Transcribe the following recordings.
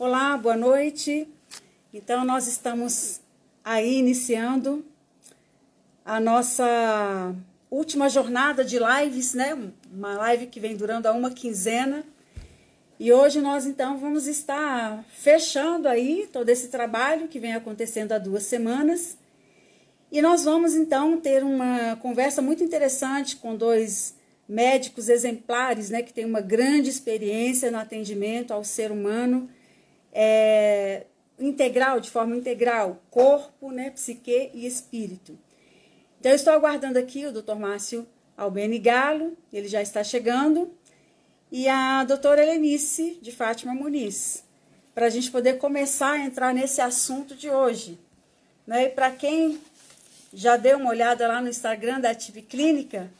Olá, boa noite. Então, nós estamos aí iniciando a nossa última jornada de lives, né? Uma live que vem durando há uma quinzena. E hoje nós então vamos estar fechando aí todo esse trabalho que vem acontecendo há duas semanas. E nós vamos então ter uma conversa muito interessante com dois médicos exemplares, né, que têm uma grande experiência no atendimento ao ser humano é, integral, de forma integral, corpo, né, psique e espírito. Então, eu estou aguardando aqui o Dr. Márcio Albeni Galo, ele já está chegando, e a doutora Helenice de Fátima Muniz, para a gente poder começar a entrar nesse assunto de hoje. Né? E para quem já deu uma olhada lá no Instagram da Ative Clínica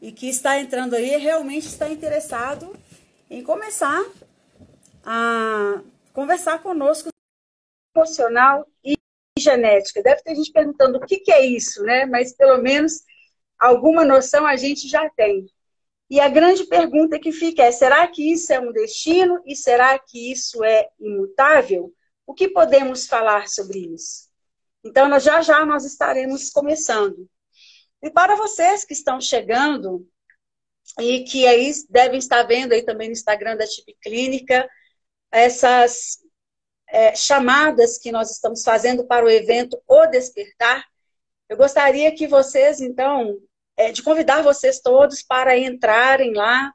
e que está entrando aí, realmente está interessado em começar a conversar conosco emocional e genética. Deve ter gente perguntando o que, que é isso, né? Mas pelo menos alguma noção a gente já tem. E a grande pergunta que fica é: será que isso é um destino e será que isso é imutável? O que podemos falar sobre isso? Então, nós, já já nós estaremos começando. E para vocês que estão chegando e que aí devem estar vendo aí também no Instagram da Tip Clínica essas é, chamadas que nós estamos fazendo para o evento O Despertar, eu gostaria que vocês, então, é, de convidar vocês todos para entrarem lá,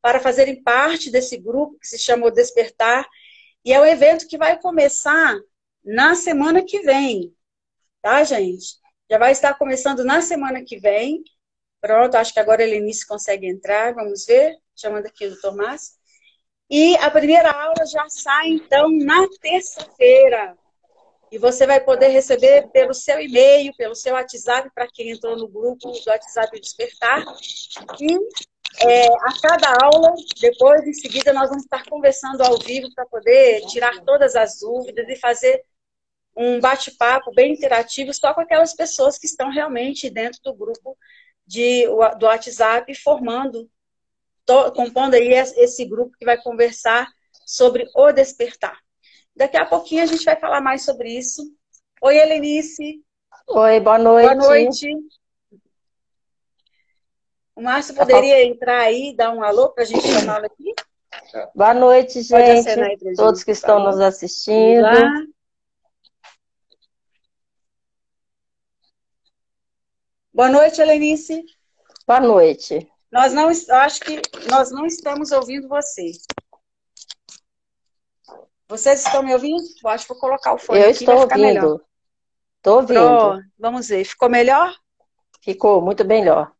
para fazerem parte desse grupo que se chama O Despertar. E é um evento que vai começar na semana que vem, tá, gente? Já vai estar começando na semana que vem. Pronto, acho que agora a Helenice consegue entrar, vamos ver. Chamando aqui o Márcio. E a primeira aula já sai, então, na terça-feira. E você vai poder receber pelo seu e-mail, pelo seu WhatsApp, para quem entrou no grupo do WhatsApp Despertar. E é, a cada aula, depois, em seguida, nós vamos estar conversando ao vivo para poder tirar todas as dúvidas e fazer um bate-papo bem interativo só com aquelas pessoas que estão realmente dentro do grupo de, do WhatsApp, formando compondo aí esse grupo que vai conversar sobre o despertar. Daqui a pouquinho a gente vai falar mais sobre isso. Oi, Helenice. Oi, boa noite. Boa noite. O Márcio poderia entrar aí e dar um alô para a gente chamá-lo aqui? Boa noite, gente. Todos que estão nos assistindo. Boa noite, Helenice. Boa noite. Nós não, acho que nós não estamos ouvindo você. Vocês estão me ouvindo? Eu acho que vou colocar o fone eu aqui, estou ouvindo. Estou ouvindo. Pronto, vamos ver. Ficou melhor? Ficou muito melhor.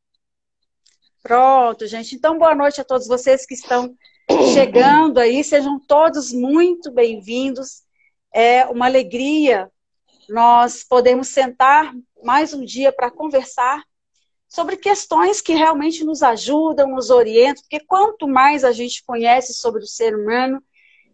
Pronto, gente. Então, boa noite a todos vocês que estão chegando aí. Sejam todos muito bem-vindos. É uma alegria nós podemos sentar mais um dia para conversar sobre questões que realmente nos ajudam, nos orientam, porque quanto mais a gente conhece sobre o ser humano,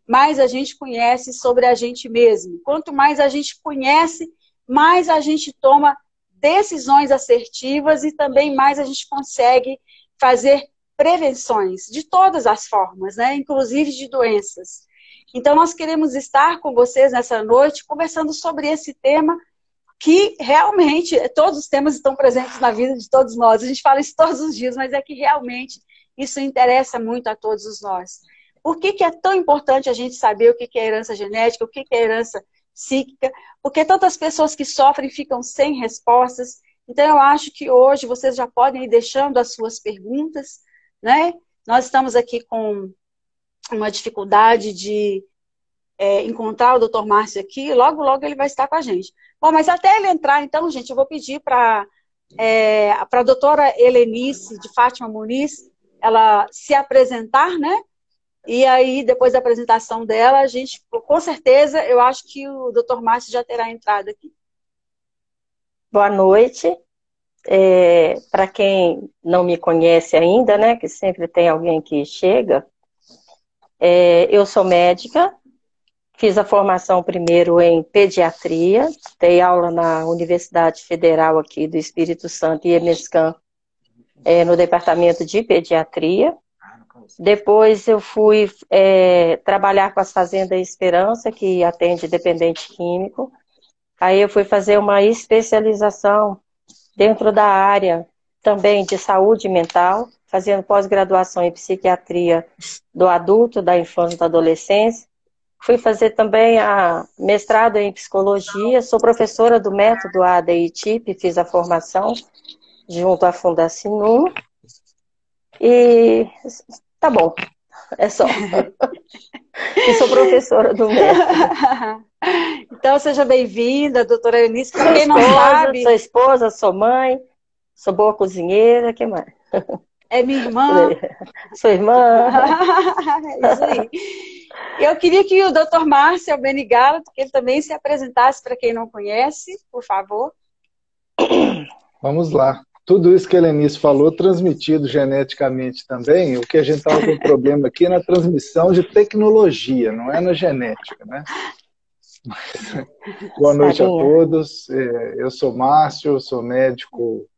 mais a gente conhece sobre a gente mesmo. Quanto mais a gente conhece, mais a gente toma decisões assertivas e também mais a gente consegue fazer prevenções de todas as formas, né? inclusive de doenças. Então, nós queremos estar com vocês nessa noite conversando sobre esse tema que realmente todos os temas estão presentes na vida de todos nós. A gente fala isso todos os dias, mas é que realmente isso interessa muito a todos nós. Por que, que é tão importante a gente saber o que, que é herança genética, o que, que é herança psíquica? Porque tantas pessoas que sofrem ficam sem respostas. Então, eu acho que hoje vocês já podem ir deixando as suas perguntas, né? Nós estamos aqui com uma dificuldade de é, encontrar o doutor Márcio aqui, logo, logo ele vai estar com a gente. Bom, mas até ele entrar, então, gente, eu vou pedir para é, a doutora Helenice, de Fátima Muniz, ela se apresentar, né? E aí, depois da apresentação dela, a gente, com certeza, eu acho que o doutor Márcio já terá entrado aqui. Boa noite. É, para quem não me conhece ainda, né, que sempre tem alguém que chega, é, eu sou médica, Fiz a formação primeiro em pediatria, dei aula na Universidade Federal aqui do Espírito Santo e EMESCAN, é, no departamento de pediatria. depois eu fui é, trabalhar com as Fazendas Esperança, que atende dependente químico. Aí eu fui fazer uma especialização dentro da área também de saúde mental, fazendo pós-graduação em psiquiatria do adulto, da infância e da adolescência. Fui fazer também a mestrado em psicologia, sou professora do método ADI-TIP, fiz a formação junto à Fundação E tá bom, é só. e sou professora do método. Então, seja bem-vinda, doutora Eunice. Para quem não esposa, sabe... Sou esposa, sou mãe, sou boa cozinheira, que mais? É minha irmã. Sou irmã. É isso aí. Eu queria que o doutor Márcio Benigalo, que ele também se apresentasse para quem não conhece, por favor. Vamos lá. Tudo isso que a Helenice falou, transmitido geneticamente também, o que a gente estava com problema aqui é na transmissão de tecnologia, não é na genética, né? Boa noite a todos. É, eu sou Márcio, sou médico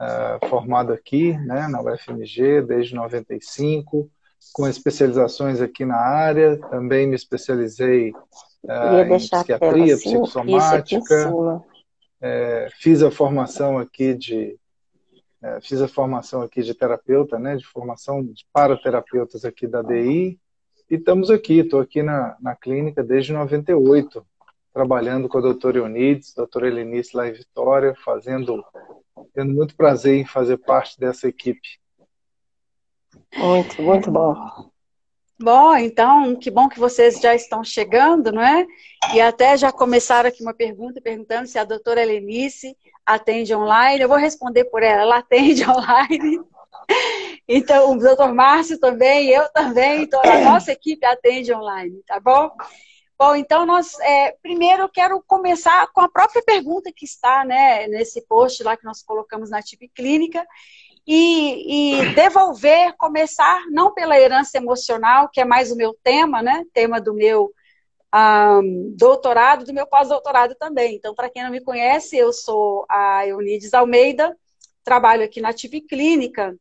uh, formado aqui, né, na UFMG desde 95 com especializações aqui na área, também me especializei uh, em psiquiatria, assim, psicossomática, é, fiz a formação aqui de é, fiz a formação aqui de terapeuta, né, de formação para terapeutas aqui da DI, e estamos aqui, estou aqui na, na clínica desde 98, trabalhando com a doutora Eunides, doutora Helenice lá em Vitória, fazendo, tendo muito prazer em fazer parte dessa equipe. Muito, muito bom. Bom, então, que bom que vocês já estão chegando, não é? E até já começaram aqui uma pergunta perguntando se a doutora Helenice atende online. Eu vou responder por ela, ela atende online. Então, o doutor Márcio também, eu também, toda a nossa equipe atende online, tá bom? Bom, então nós é, primeiro eu quero começar com a própria pergunta que está né, nesse post lá que nós colocamos na TIP Clínica, e, e, devolver, começar não pela herança emocional, que é mais o meu tema, né? Tema do meu um, doutorado, do meu pós-doutorado também. Então, para quem não me conhece, eu sou a Eunides Almeida, trabalho aqui na TIP Clínica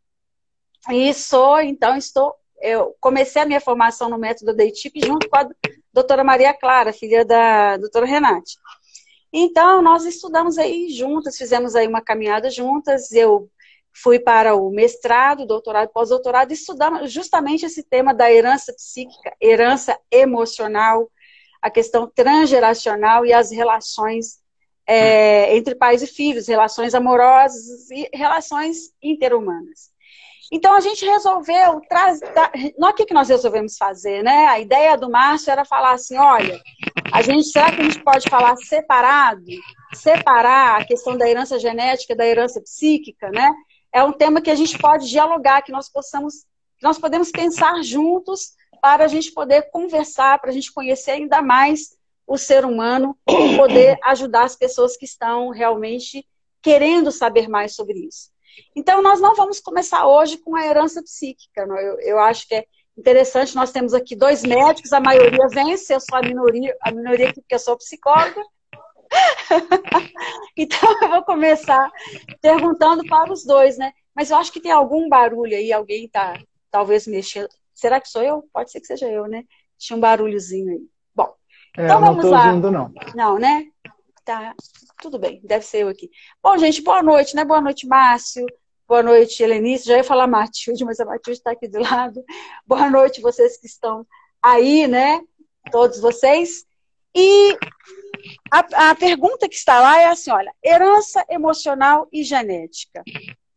e sou, então, estou. Eu comecei a minha formação no método da ETIP junto com a doutora Maria Clara, filha da doutora Renate. Então, nós estudamos aí juntas, fizemos aí uma caminhada juntas. Eu fui para o mestrado, doutorado, pós-doutorado, estudando justamente esse tema da herança psíquica, herança emocional, a questão transgeracional e as relações é, entre pais e filhos, relações amorosas e relações interhumanas. Então a gente resolveu trazer. O que, que nós resolvemos fazer, né? A ideia do Márcio era falar assim: olha, a gente, será que a gente pode falar separado? Separar a questão da herança genética da herança psíquica, né? é um tema que a gente pode dialogar, que nós possamos, que nós podemos pensar juntos para a gente poder conversar, para a gente conhecer ainda mais o ser humano poder ajudar as pessoas que estão realmente querendo saber mais sobre isso. Então, nós não vamos começar hoje com a herança psíquica. Eu, eu acho que é interessante, nós temos aqui dois médicos, a maioria vence, eu sou a minoria, a minoria aqui porque eu sou psicóloga, então eu vou começar perguntando para os dois, né? Mas eu acho que tem algum barulho aí, alguém tá talvez mexendo. Será que sou eu? Pode ser que seja eu, né? Tinha um barulhozinho aí. Bom, é, então vamos não lá. Ouvindo, não. não, né? Tá, tudo bem, deve ser eu aqui. Bom, gente, boa noite, né? Boa noite, Márcio. Boa noite, Helenice. Já ia falar Matilde, mas a Matilde está aqui do lado. Boa noite, vocês que estão aí, né? Todos vocês. E a, a pergunta que está lá é assim: olha, herança emocional e genética.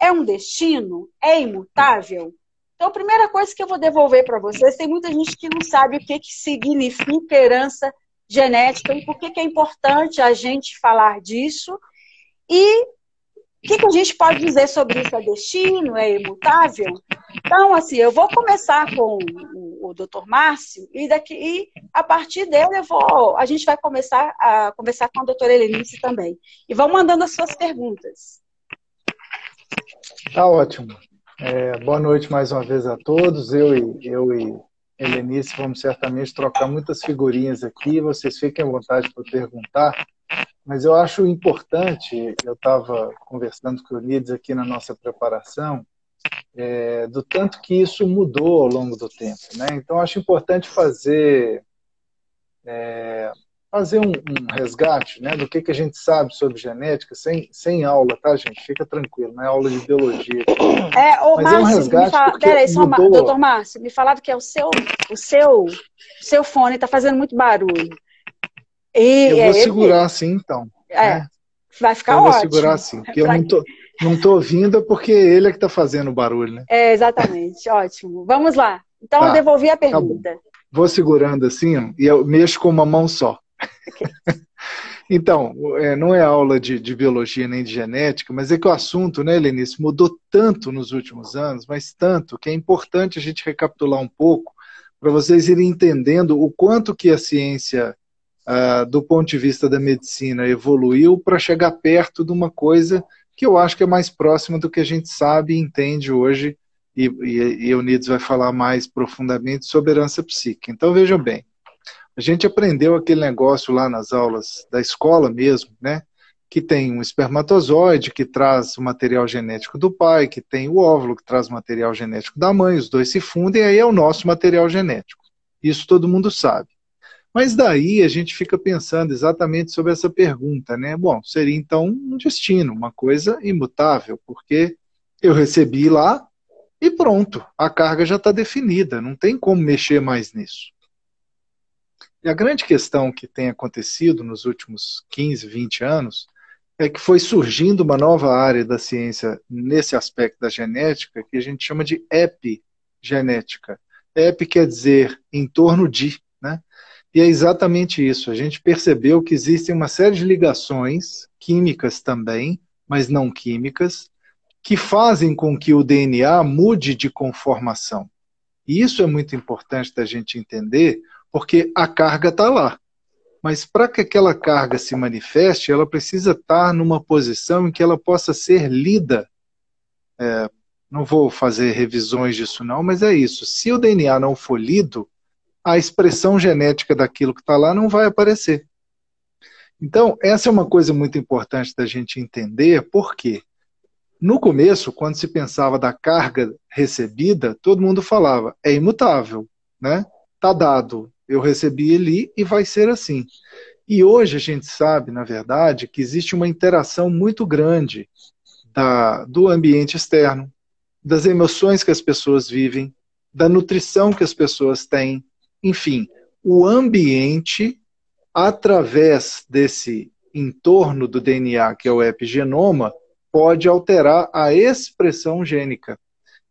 É um destino? É imutável? Então, a primeira coisa que eu vou devolver para vocês, tem muita gente que não sabe o que, que significa herança genética e por que, que é importante a gente falar disso. E o que, que, a gente pode dizer sobre isso? É destino? É imutável? Então, assim, eu vou começar com o, o Dr. Márcio e daqui e a partir dele eu vou, a gente vai começar a conversar com a doutora Helenice também. E vão mandando as suas perguntas. Tá ótimo. É, boa noite mais uma vez a todos. Eu e, eu e Helenice vamos certamente trocar muitas figurinhas aqui. Vocês fiquem à vontade para perguntar. Mas eu acho importante, eu estava conversando com o Nides aqui na nossa preparação, é, do tanto que isso mudou ao longo do tempo. Né? Então, acho importante fazer, é, fazer um, um, resgate né, do que, que a gente sabe sobre genética, sem, sem aula, tá, gente? Fica tranquilo, não é aula de biologia. É, ô, Mas Márcio, é um resgate fala... Peraí, só, mudou... doutor Márcio, me falava que é o seu, o seu, o seu fone está fazendo muito barulho. E, eu vou é, segurar ele... assim, então. É, né? vai ficar eu ótimo. Eu vou segurar assim, porque eu não tô... Não estou ouvindo porque ele é que está fazendo o barulho, né? É, exatamente. Ótimo. Vamos lá. Então, tá. eu devolvi a pergunta. Tá Vou segurando assim ó, e eu mexo com uma mão só. Então, é, não é aula de, de, biologia nem de genética, mas é que o assunto, né, Lenice, mudou tanto nos últimos anos, mas tanto, que é importante a gente recapitular um pouco para vocês irem entendendo o quanto que a ciência Uh, do ponto de vista da medicina, evoluiu para chegar perto de uma coisa que eu acho que é mais próximo do que a gente sabe e entende hoje, e, e, e vai falar mais profundamente sobre herança psíquica. Então vejam bem, a gente aprendeu aquele negócio lá nas aulas da escola mesmo, né? Que tem um espermatozoide que traz o material genético do pai, que tem o óvulo que traz o material genético da mãe, os dois se fundem, aí é o nosso material genético. Isso todo mundo sabe. Mas daí a gente fica pensando exatamente sobre essa pergunta, né? Bom, seria então um destino, uma coisa imutável, porque eu recebi lá e pronto, a carga já está definida, não tem como mexer mais nisso. E a grande questão que tem acontecido nos últimos 15, 20 anos é que foi surgindo uma nova área da ciência nesse aspecto da genética que a gente chama de epigenética. Ep quer dizer em torno de, né? E é exatamente isso. A gente percebeu que existem uma série de ligações, químicas também, mas não químicas, que fazem com que o DNA mude de conformação. E isso é muito importante da gente entender, porque a carga está lá. Mas para que aquela carga se manifeste, ela precisa estar numa posição em que ela possa ser lida. É, não vou fazer revisões disso não, mas é isso. Se o DNA não for lido, a expressão genética daquilo que está lá não vai aparecer. Então, essa é uma coisa muito importante da gente entender, porque no começo, quando se pensava da carga recebida, todo mundo falava, é imutável, né? Tá dado, eu recebi ali e vai ser assim. E hoje a gente sabe, na verdade, que existe uma interação muito grande da, do ambiente externo, das emoções que as pessoas vivem, da nutrição que as pessoas têm, enfim, o ambiente, através desse entorno do DNA, que é o epigenoma, pode alterar a expressão gênica.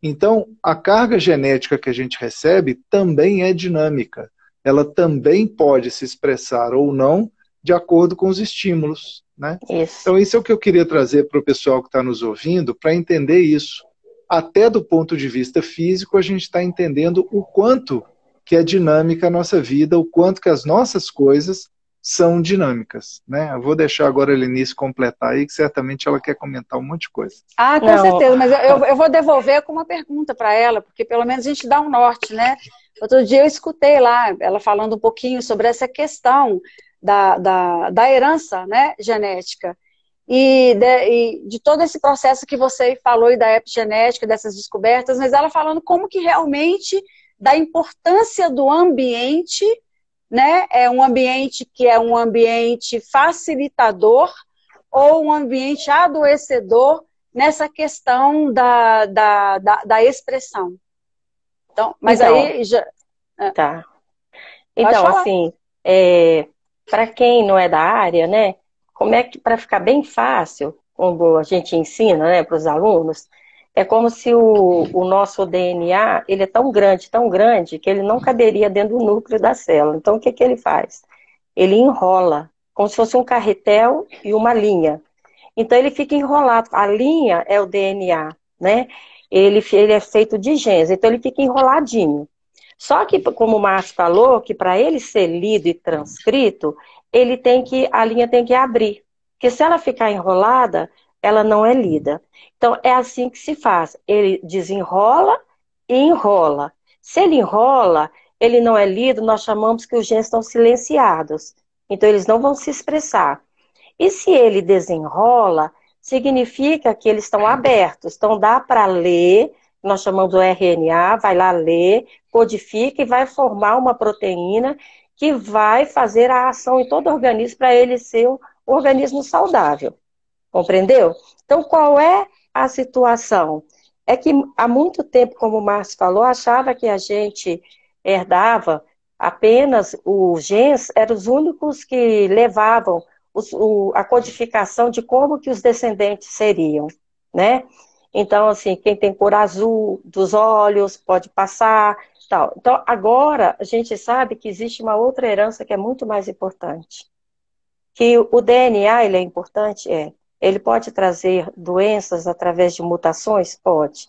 Então, a carga genética que a gente recebe também é dinâmica. Ela também pode se expressar ou não de acordo com os estímulos. Né? Isso. Então, isso é o que eu queria trazer para o pessoal que está nos ouvindo, para entender isso. Até do ponto de vista físico, a gente está entendendo o quanto que é dinâmica a nossa vida, o quanto que as nossas coisas são dinâmicas, né? Eu vou deixar agora a Lenice completar aí, que certamente ela quer comentar um monte de coisa. Ah, com Não. certeza, mas eu, eu vou devolver com uma pergunta para ela, porque pelo menos a gente dá um norte, né? Outro dia eu escutei lá, ela falando um pouquinho sobre essa questão da, da, da herança né, genética. E de, e de, todo esse processo que você falou e da epigenética, dessas descobertas, mas ela falando como que realmente da importância do ambiente, né? É um ambiente que é um ambiente facilitador ou um ambiente adoecedor nessa questão da, da, da, da expressão. Então, mas então, aí já. É. Tá. Então, assim, é, para quem não é da área, né? Como é que, para ficar bem fácil, como a gente ensina né, para os alunos, é como se o, o, nosso DNA ele é tão grande, tão grande, que ele não caberia dentro do núcleo da célula. Então, o que, que ele faz? Ele enrola, como se fosse um carretel e uma linha. Então, ele fica enrolado. A linha é o DNA, né? Ele, ele é feito de genes, então ele fica enroladinho. Só que, como o Márcio falou, que para ele ser lido e transcrito, ele tem que, a linha tem que abrir. Porque se ela ficar enrolada, ela não é lida. Então, é assim que se faz. Ele desenrola e enrola. Se ele enrola, ele não é lido, nós chamamos que os genes estão silenciados. Então, eles não vão se expressar. E se ele desenrola, significa que eles estão abertos. Então, dá para ler nós chamamos do RNA, vai lá ler, codifica e vai formar uma proteína que vai fazer a ação em todo o organismo para ele ser um organismo saudável. Compreendeu? Então, qual é a situação? É que há muito tempo, como o Márcio falou, achava que a gente herdava apenas os genes, eram os únicos que levavam os, o, a codificação de como que os descendentes seriam, né? Então, assim, quem tem cor azul dos olhos pode passar, tal. Então, agora a gente sabe que existe uma outra herança que é muito mais importante. Que o DNA, ele é importante? É. Ele pode trazer doenças através de mutações? Pode.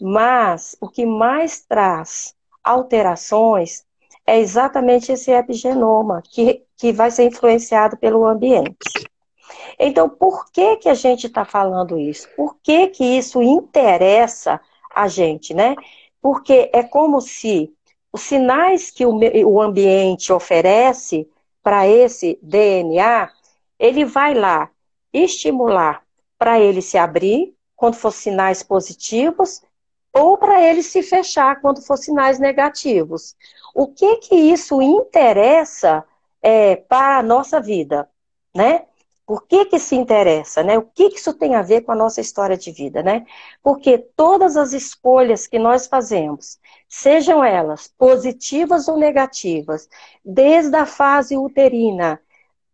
Mas o que mais traz alterações é exatamente esse epigenoma, que, que vai ser influenciado pelo ambiente. Então, por que, que a gente está falando isso? Por que, que isso interessa a gente, né? Porque é como se os sinais que o, o ambiente oferece para esse DNA, ele vai lá estimular para ele se abrir quando for sinais positivos ou para ele se fechar quando for sinais negativos. O que que isso interessa é, para a nossa vida, né? Por que que se interessa, né? O que que isso tem a ver com a nossa história de vida, né? Porque todas as escolhas que nós fazemos, sejam elas positivas ou negativas, desde a fase uterina,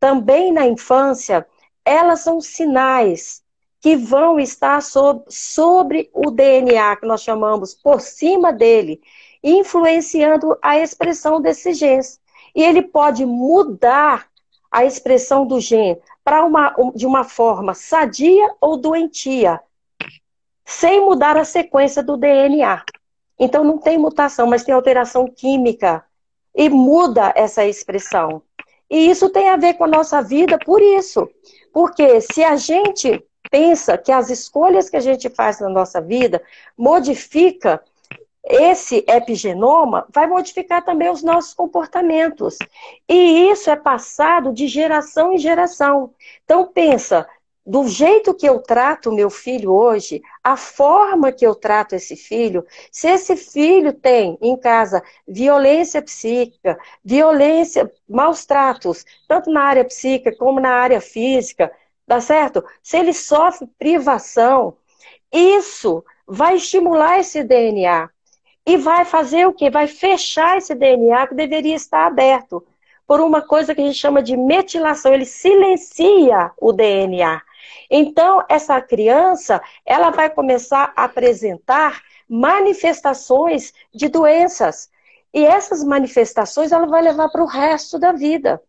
também na infância, elas são sinais que vão estar sobre, sobre o DNA, que nós chamamos por cima dele, influenciando a expressão desses genes. E ele pode mudar a expressão do gene para uma, de uma forma sadia ou doentia, sem mudar a sequência do DNA. Então não tem mutação, mas tem alteração química e muda essa expressão. E isso tem a ver com a nossa vida por isso. Porque se a gente pensa que as escolhas que a gente faz na nossa vida modifica esse epigenoma, vai modificar também os nossos comportamentos. E isso é passado de geração em geração. Então pensa, do jeito que eu trato meu filho hoje, a forma que eu trato esse filho, se esse filho tem em casa violência psíquica, violência, maus tratos, tanto na área psíquica como na área física, Tá certo? Se ele sofre privação, isso vai estimular esse DNA. E vai fazer o quê? Vai fechar esse DNA que deveria estar aberto. Por uma coisa que a gente chama de metilação. Ele silencia o DNA. Então, essa criança, ela vai começar a apresentar manifestações de doenças. E essas manifestações ela vai levar para o resto da vida.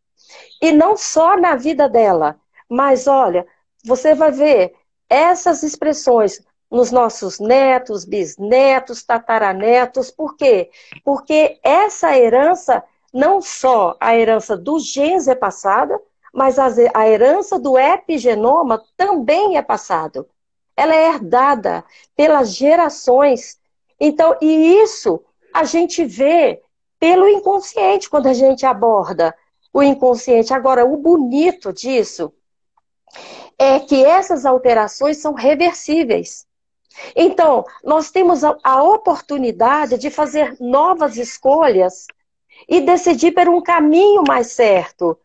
E não só na vida dela, mas olha, você vai ver essas expressões nos nossos netos, bisnetos, tataranetos. Por quê? Porque essa herança, não só a herança do genes é passada, mas a herança do epigenoma também é passado. Ela é herdada pelas gerações. Então, e isso a gente vê pelo inconsciente quando a gente aborda o inconsciente. Agora, o bonito disso é que essas alterações são reversíveis. Então, nós temos a, oportunidade de fazer novas escolhas e decidir por um caminho mais certo.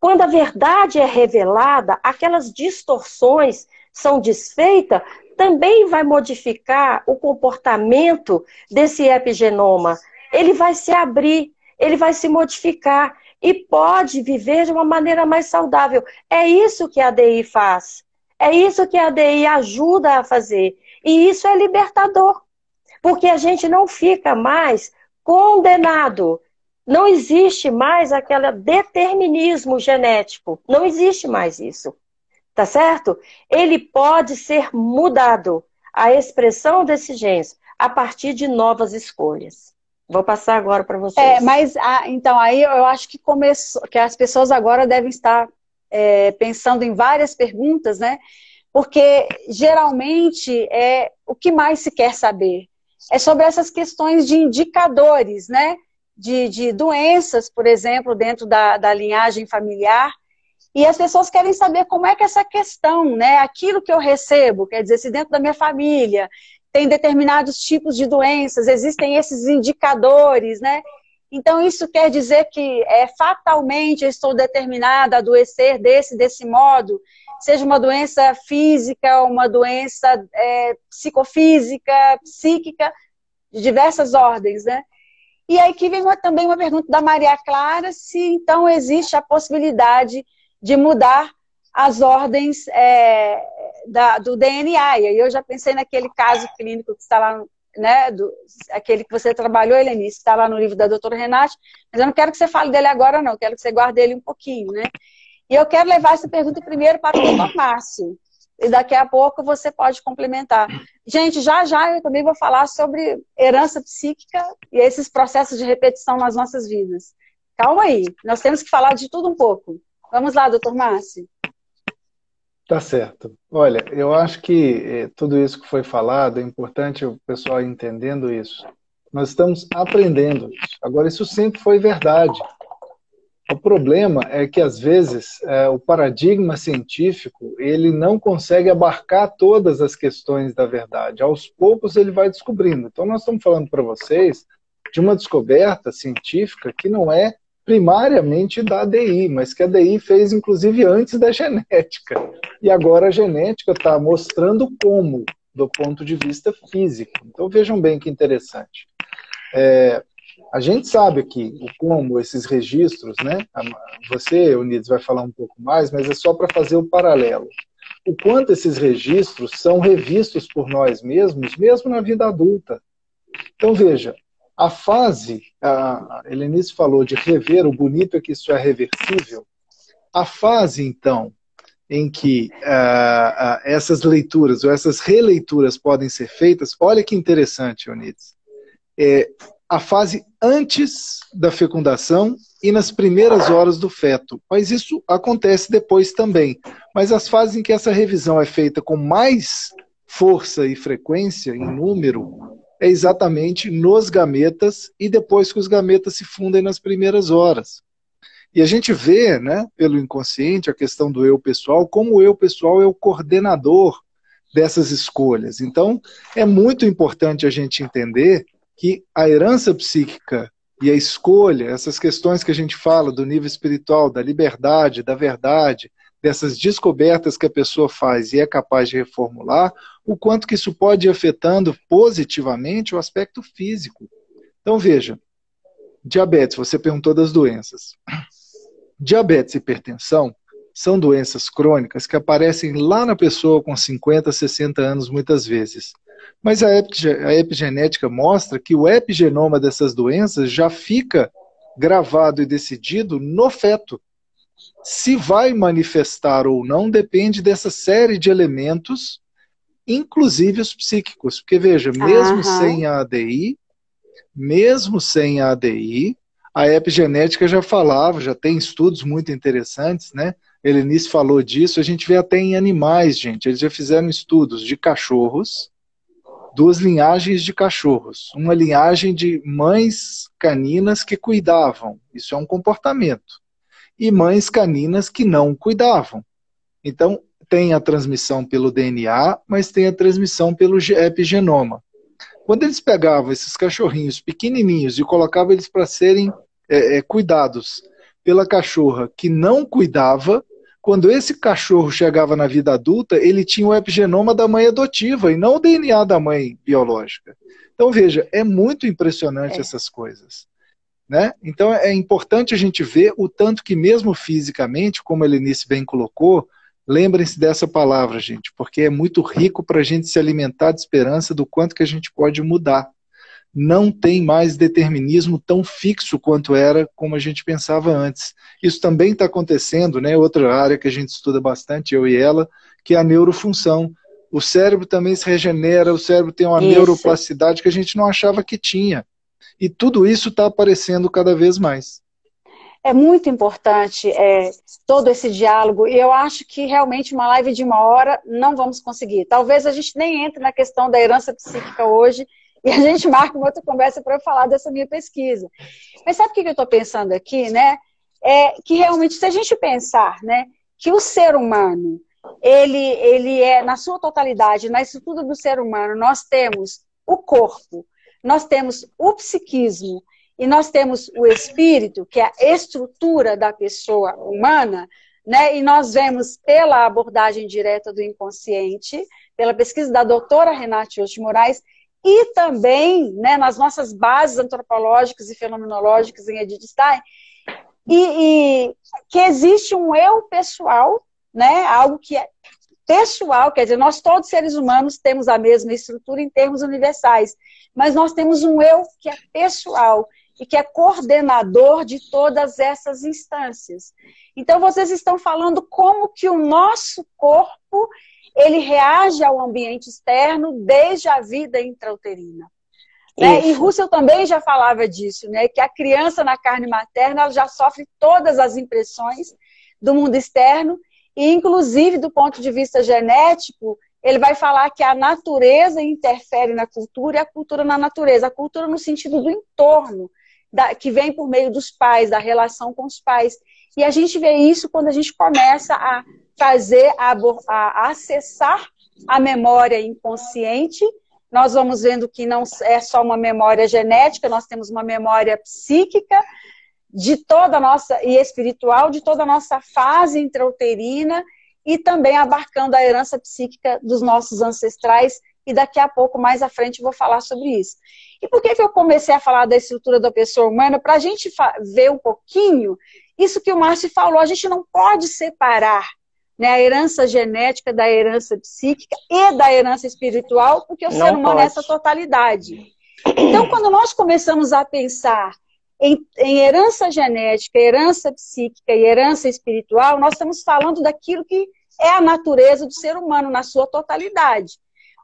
Quando a verdade é revelada, aquelas distorções são desfeitas, também vai modificar o comportamento desse epigenoma. Ele vai se abrir, ele vai se modificar e pode viver de uma maneira mais saudável. É isso que a DI faz. É isso que a DI ajuda a fazer. E isso é libertador. Porque a gente não fica mais condenado. Não existe mais aquele determinismo genético. Não existe mais isso. Tá certo? Ele pode ser mudado. A expressão desses genes a partir de novas escolhas. Vou passar agora para vocês. É, mas ah, então aí eu acho que começou, que as pessoas agora devem estar é, pensando em várias perguntas, né? Porque geralmente é o que mais se quer saber é sobre essas questões de indicadores, né? De, de doenças, por exemplo, dentro da, da linhagem familiar. E as pessoas querem saber como é que essa questão, né? Aquilo que eu recebo, quer dizer, se dentro da minha família tem determinados tipos de doenças, existem esses indicadores, né? Então, isso quer dizer que é, fatalmente eu estou determinada a adoecer desse, desse modo, seja uma doença física, uma doença é, psicofísica, psíquica, de diversas ordens, né? E aí que vem também uma pergunta da Maria Clara, se então existe a possibilidade de mudar as ordens é, da, do DNA. E aí eu já pensei naquele caso clínico que está lá, né, do, aquele que você trabalhou, Helenice, que está lá no livro da doutora Renate, mas eu não quero que você fale dele agora, não, quero que você guarde ele um pouquinho, né? E eu quero levar essa pergunta primeiro para o doutor Márcio. E daqui a pouco você pode complementar. Gente, já já eu também vou falar sobre herança psíquica e esses processos de repetição nas nossas vidas. Calma aí, nós temos que falar de tudo um pouco. Vamos lá, doutor Márcio. Tá certo. Olha, eu acho que eh, tudo isso que foi falado é importante o pessoal entendendo isso. Nós estamos aprendendo isso. Agora, isso sempre foi verdade. O problema é que, às vezes, é, o paradigma científico ele não consegue abarcar todas as questões da verdade. Aos poucos, ele vai descobrindo. Então, nós estamos falando para vocês de uma descoberta científica que não é primariamente da ADI, mas que a ADI fez inclusive antes da genética. E agora a genética está mostrando como, do ponto de vista físico. Então vejam bem que interessante. É, a gente sabe aqui o como esses registros, né? Você, Unidos, vai falar um pouco mais, mas é só para fazer o paralelo. O quanto esses registros são revistos por nós mesmos, mesmo na vida adulta. Então veja, a fase, a Helenice falou de rever, o bonito é que isso é reversível. A fase, então, em que essas leituras ou essas releituras podem ser feitas, olha que interessante, Eunides. É a fase antes da fecundação e nas primeiras horas do feto. Mas isso acontece depois também. Mas as fases em que essa revisão é feita com mais força e frequência, em número, é exatamente nos gametas e depois que os gametas se fundem nas primeiras horas. E a gente vê, né, pelo inconsciente, a questão do eu pessoal, como o eu pessoal é o coordenador dessas escolhas. Então, é muito importante a gente entender que a herança psíquica e a escolha, essas questões que a gente fala do nível espiritual, da liberdade, da verdade, dessas descobertas que a pessoa faz e é capaz de reformular, o quanto que isso pode ir afetando positivamente o aspecto físico. Então, veja, diabetes, você perguntou das doenças. Diabetes e hipertensão são doenças crônicas que aparecem lá na pessoa com 50, 60 anos, muitas vezes. Mas a, epigenética mostra que o epigenoma dessas doenças já fica gravado e decidido no feto. Se vai manifestar ou não depende dessa série de elementos, inclusive os psíquicos. Porque veja, mesmo uhum. sem a ADI, mesmo sem a ADI, a epigenética já falava, já tem estudos muito interessantes, né? Helenice falou disso, a gente vê até em animais, gente. Eles já fizeram estudos de cachorros, duas linhagens de cachorros. Uma linhagem de mães caninas que cuidavam, isso é um comportamento e mães caninas que não cuidavam. Então, tem a transmissão pelo DNA, mas tem a transmissão pelo epigenoma. Quando eles pegavam esses cachorrinhos pequenininhos e colocavam eles para serem é, é, cuidados pela cachorra que não cuidava, quando esse cachorro chegava na vida adulta, ele tinha o epigenoma da mãe adotiva e não o DNA da mãe biológica. Então, veja, é muito impressionante é. essas coisas. Né? Então é importante a gente ver o tanto que mesmo fisicamente, como a Helenice bem colocou, lembrem-se dessa palavra, gente, porque é muito rico para a gente se alimentar de esperança do quanto que a gente pode mudar. Não tem mais determinismo tão fixo quanto era como a gente pensava antes. Isso também está acontecendo, né? Outra área que a gente estuda bastante, eu e ela, que é a neurofunção. O cérebro também se regenera, o cérebro tem uma Isso. neuroplasticidade que a gente não achava que tinha. E tudo isso está aparecendo cada vez mais. É muito importante é, todo esse diálogo, e eu acho que realmente uma live de uma hora não vamos conseguir. Talvez a gente nem entre na questão da herança psíquica hoje, e a gente marca uma outra conversa para eu falar dessa minha pesquisa. Mas sabe o que eu estou pensando aqui, né? É que realmente, se a gente pensar, né, que o ser humano ele, ele é, na sua totalidade, na estrutura do ser humano, nós temos o corpo, nós temos o psiquismo e nós temos o espírito, que é a estrutura da pessoa humana, né? E nós vemos pela abordagem direta do inconsciente, pela pesquisa da doutora Renate Oste Moraes, e também né, nas nossas bases antropológicas e fenomenológicas em Edith Stein, e, e, que existe um eu pessoal, né, algo que é pessoal, quer dizer, nós todos seres humanos temos a mesma estrutura em termos universais, mas nós temos um eu que é pessoal e que é coordenador de todas essas instâncias. Então vocês estão falando como que o nosso corpo ele reage ao ambiente externo desde a vida intrauterina. Né? E Russell também já falava disso, né? que a criança na carne materna já sofre todas as impressões do mundo externo, e inclusive do ponto de vista genético, ele vai falar que a natureza interfere na cultura e a cultura na natureza. A cultura no sentido do entorno, da, que vem por meio dos pais, da relação com os pais. E a gente vê isso quando a gente começa a fazer, a, a acessar a memória inconsciente. Nós vamos vendo que não é só uma memória genética, nós temos uma memória psíquica de toda a nossa e espiritual de toda a nossa fase intrauterina e também abarcando a herança psíquica dos nossos ancestrais e daqui a pouco mais à frente vou falar sobre isso. E por que, que eu comecei a falar da estrutura da pessoa humana? Para a gente ver um pouquinho isso que o Márcio falou, a gente não pode separar né, a herança genética da herança psíquica e da herança espiritual, porque o não ser humano é essa totalidade. Então, quando nós começamos a pensar em, em, herança genética, herança psíquica e herança espiritual, nós estamos falando daquilo que é a natureza do ser humano na sua totalidade.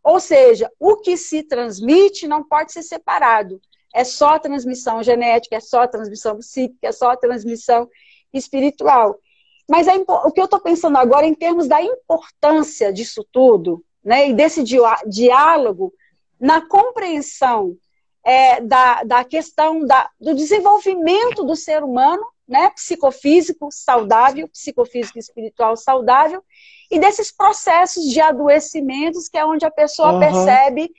Ou seja, o que se transmite não pode ser separado. É só transmissão genética, é só transmissão psíquica, é só transmissão espiritual. Mas é, o que eu estou pensando agora em termos da importância disso tudo, né, e desse diálogo na compreensão é, da, da questão da, do desenvolvimento do ser humano, né, psicofísico saudável, psicofísico e espiritual saudável, e desses processos de adoecimentos, que é onde a pessoa uhum. percebe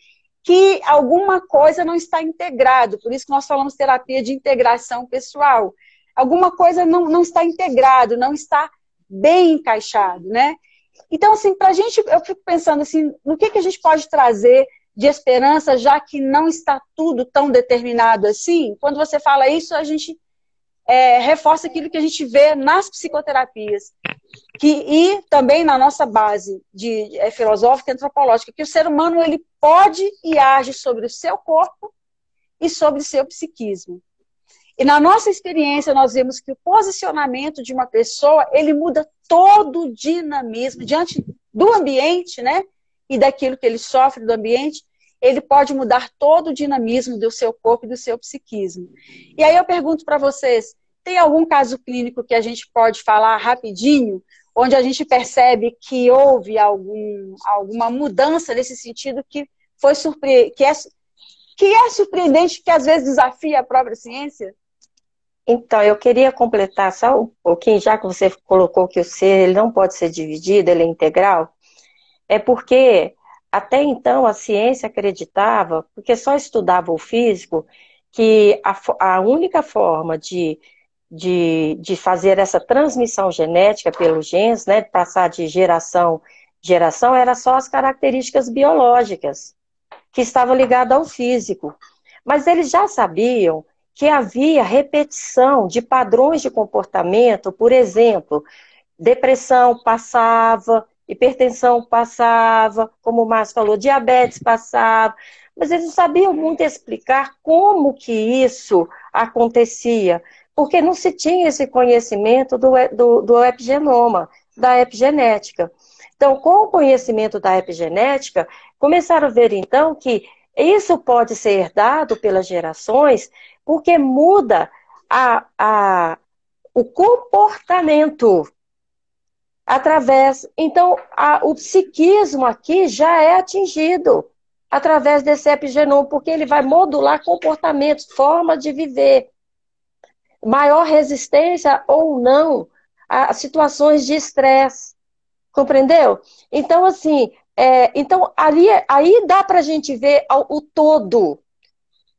que alguma coisa não está integrado. Por isso que nós falamos terapia de integração pessoal alguma coisa não, não está integrado, não está bem encaixado, né? Então, assim, para a gente, eu fico pensando assim, no que, que a gente pode trazer de esperança, já que não está tudo tão determinado assim. Quando você fala isso, a gente é, reforça aquilo que a gente vê nas psicoterapias. Que, e também na nossa base de, é, filosófica e antropológica, que o ser humano ele pode e age sobre o seu corpo e sobre o seu psiquismo. E na nossa experiência, nós vemos que o posicionamento de uma pessoa, ele muda todo o dinamismo diante do ambiente, né? E daquilo que ele sofre do ambiente, ele pode mudar todo o dinamismo do seu corpo e do seu psiquismo. E aí eu pergunto para vocês, tem algum caso clínico que a gente pode falar rapidinho, onde a gente percebe que houve algum, alguma mudança nesse sentido que foi surpre... que é, que é surpreendente, que às vezes desafia a própria ciência? Então, eu queria completar só um pouquinho, já que você colocou que o ser ele não pode ser dividido, ele é integral, é porque até então a ciência acreditava, porque só estudava o físico, que a, a única forma de, de, de fazer essa transmissão genética pelos genes, né, passar de geração geração, era só as características biológicas, que estavam ligadas ao físico. Mas eles já sabiam que havia repetição de padrões de comportamento, por exemplo, depressão passava, hipertensão passava, como o Márcio falou, diabetes passava, mas eles não sabiam muito explicar como que isso acontecia, porque não se tinha esse conhecimento do, do, do epigenoma, da epigenética. Então, com o conhecimento da epigenética, começaram a ver então que isso pode ser herdado pelas gerações porque muda a, a, o comportamento através. Então, a, o psiquismo aqui já é atingido através desse epigenoma, porque ele vai modular comportamentos, forma de viver, maior resistência ou não a situações de estresse, Compreendeu? Então, assim, é, então ali, aí dá para a gente ver o, o todo.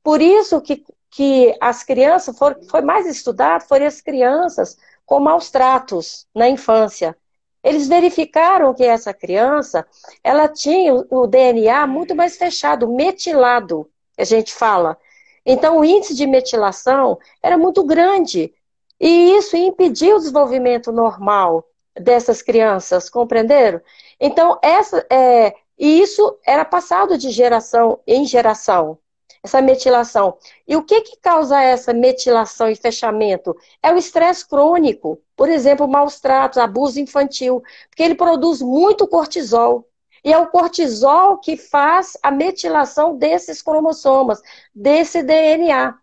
Por isso que, que as crianças, for, foi mais estudado, foram as crianças com maus tratos na infância. Eles verificaram que essa criança, ela tinha o DNA muito mais fechado, metilado, a gente fala. Então, o índice de metilação era muito grande. E isso impediu o desenvolvimento normal dessas crianças, compreenderam? Então, essa, é, e isso era passado de geração em geração, essa metilação. E o que, que causa essa metilação e fechamento? É o estresse crônico, por exemplo, maus tratos, abuso infantil, porque ele produz muito cortisol. E é o cortisol que faz a metilação desses cromossomas, desse DNA.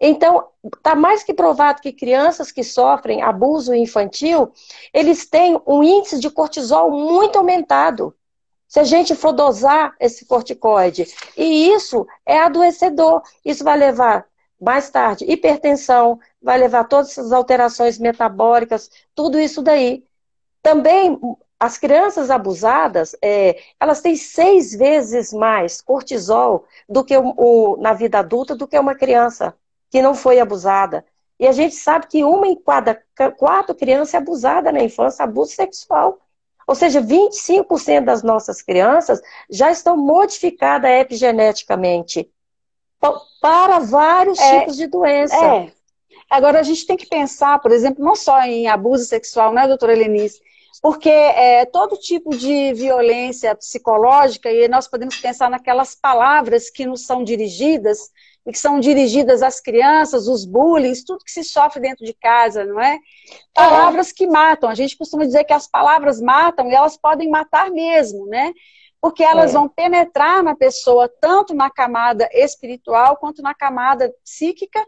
Então, está mais que provado que crianças que sofrem abuso infantil, eles têm um índice de cortisol muito aumentado. Se a gente for dosar esse corticoide, e isso é adoecedor, isso vai levar mais tarde hipertensão, vai levar todas essas alterações metabólicas, tudo isso daí. Também as crianças abusadas, é, elas têm seis vezes mais cortisol do que o, o, na vida adulta do que uma criança que não foi abusada. E a gente sabe que uma em cada quatro crianças é abusada na infância, abuso sexual. Ou seja, 25% das nossas crianças já estão modificadas epigeneticamente para vários é, tipos de doença. É. Agora, a gente tem que pensar, por exemplo, não só em abuso sexual, né, doutora Helenice? Porque é, todo tipo de violência psicológica, e nós podemos pensar naquelas palavras que nos são dirigidas, e que são dirigidas às crianças, os bullying, tudo que se sofre dentro de casa, não é? Palavras que matam. A gente costuma dizer que as palavras matam e elas podem matar mesmo, né? Porque elas é. vão penetrar na pessoa tanto na camada espiritual, quanto na camada psíquica,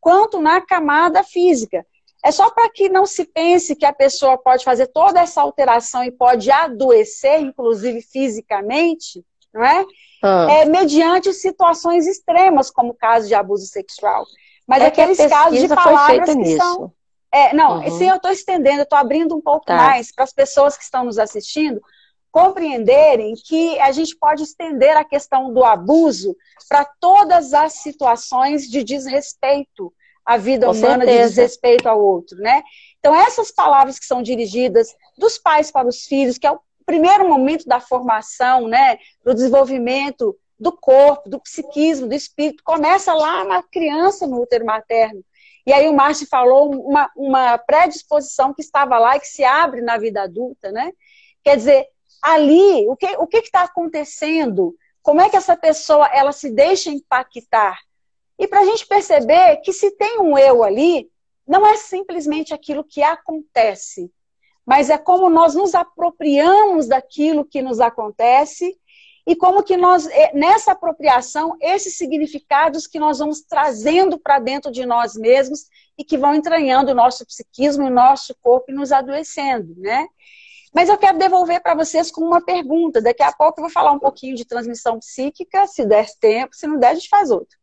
quanto na camada física. É só para que não se pense que a pessoa pode fazer toda essa alteração e pode adoecer, inclusive fisicamente, não é? ah. é, mediante situações extremas, como o caso de abuso sexual. Mas é aqueles casos de palavras que nisso. são. É, não, uhum. sim, eu estou estendendo, eu estou abrindo um pouco tá. mais para as pessoas que estão nos assistindo compreenderem que a gente pode estender a questão do abuso para todas as situações de desrespeito à vida Com humana, certeza. de desrespeito ao outro, né? Então, essas palavras que são dirigidas dos pais para os filhos, que é o primeiro momento da formação, né, do desenvolvimento do corpo, do psiquismo, do espírito, começa lá na criança no útero materno. E aí o Márcio falou uma, uma predisposição que estava lá e que se abre na vida adulta, né? Quer dizer, ali, o que o que está acontecendo? Como é que essa pessoa ela se deixa impactar? E para a gente perceber que se tem um eu ali, não é simplesmente aquilo que acontece, mas é como nós nos apropriamos daquilo que nos acontece e como que nós, é, nessa apropriação, esses significados que nós vamos trazendo para dentro de nós mesmos e que vão entranhando o nosso psiquismo, o nosso corpo e nos adoecendo, né? Mas eu quero devolver para vocês com uma pergunta. Daqui a pouco eu vou falar um pouquinho de transmissão psíquica, se der tempo, se não der, a gente faz outro.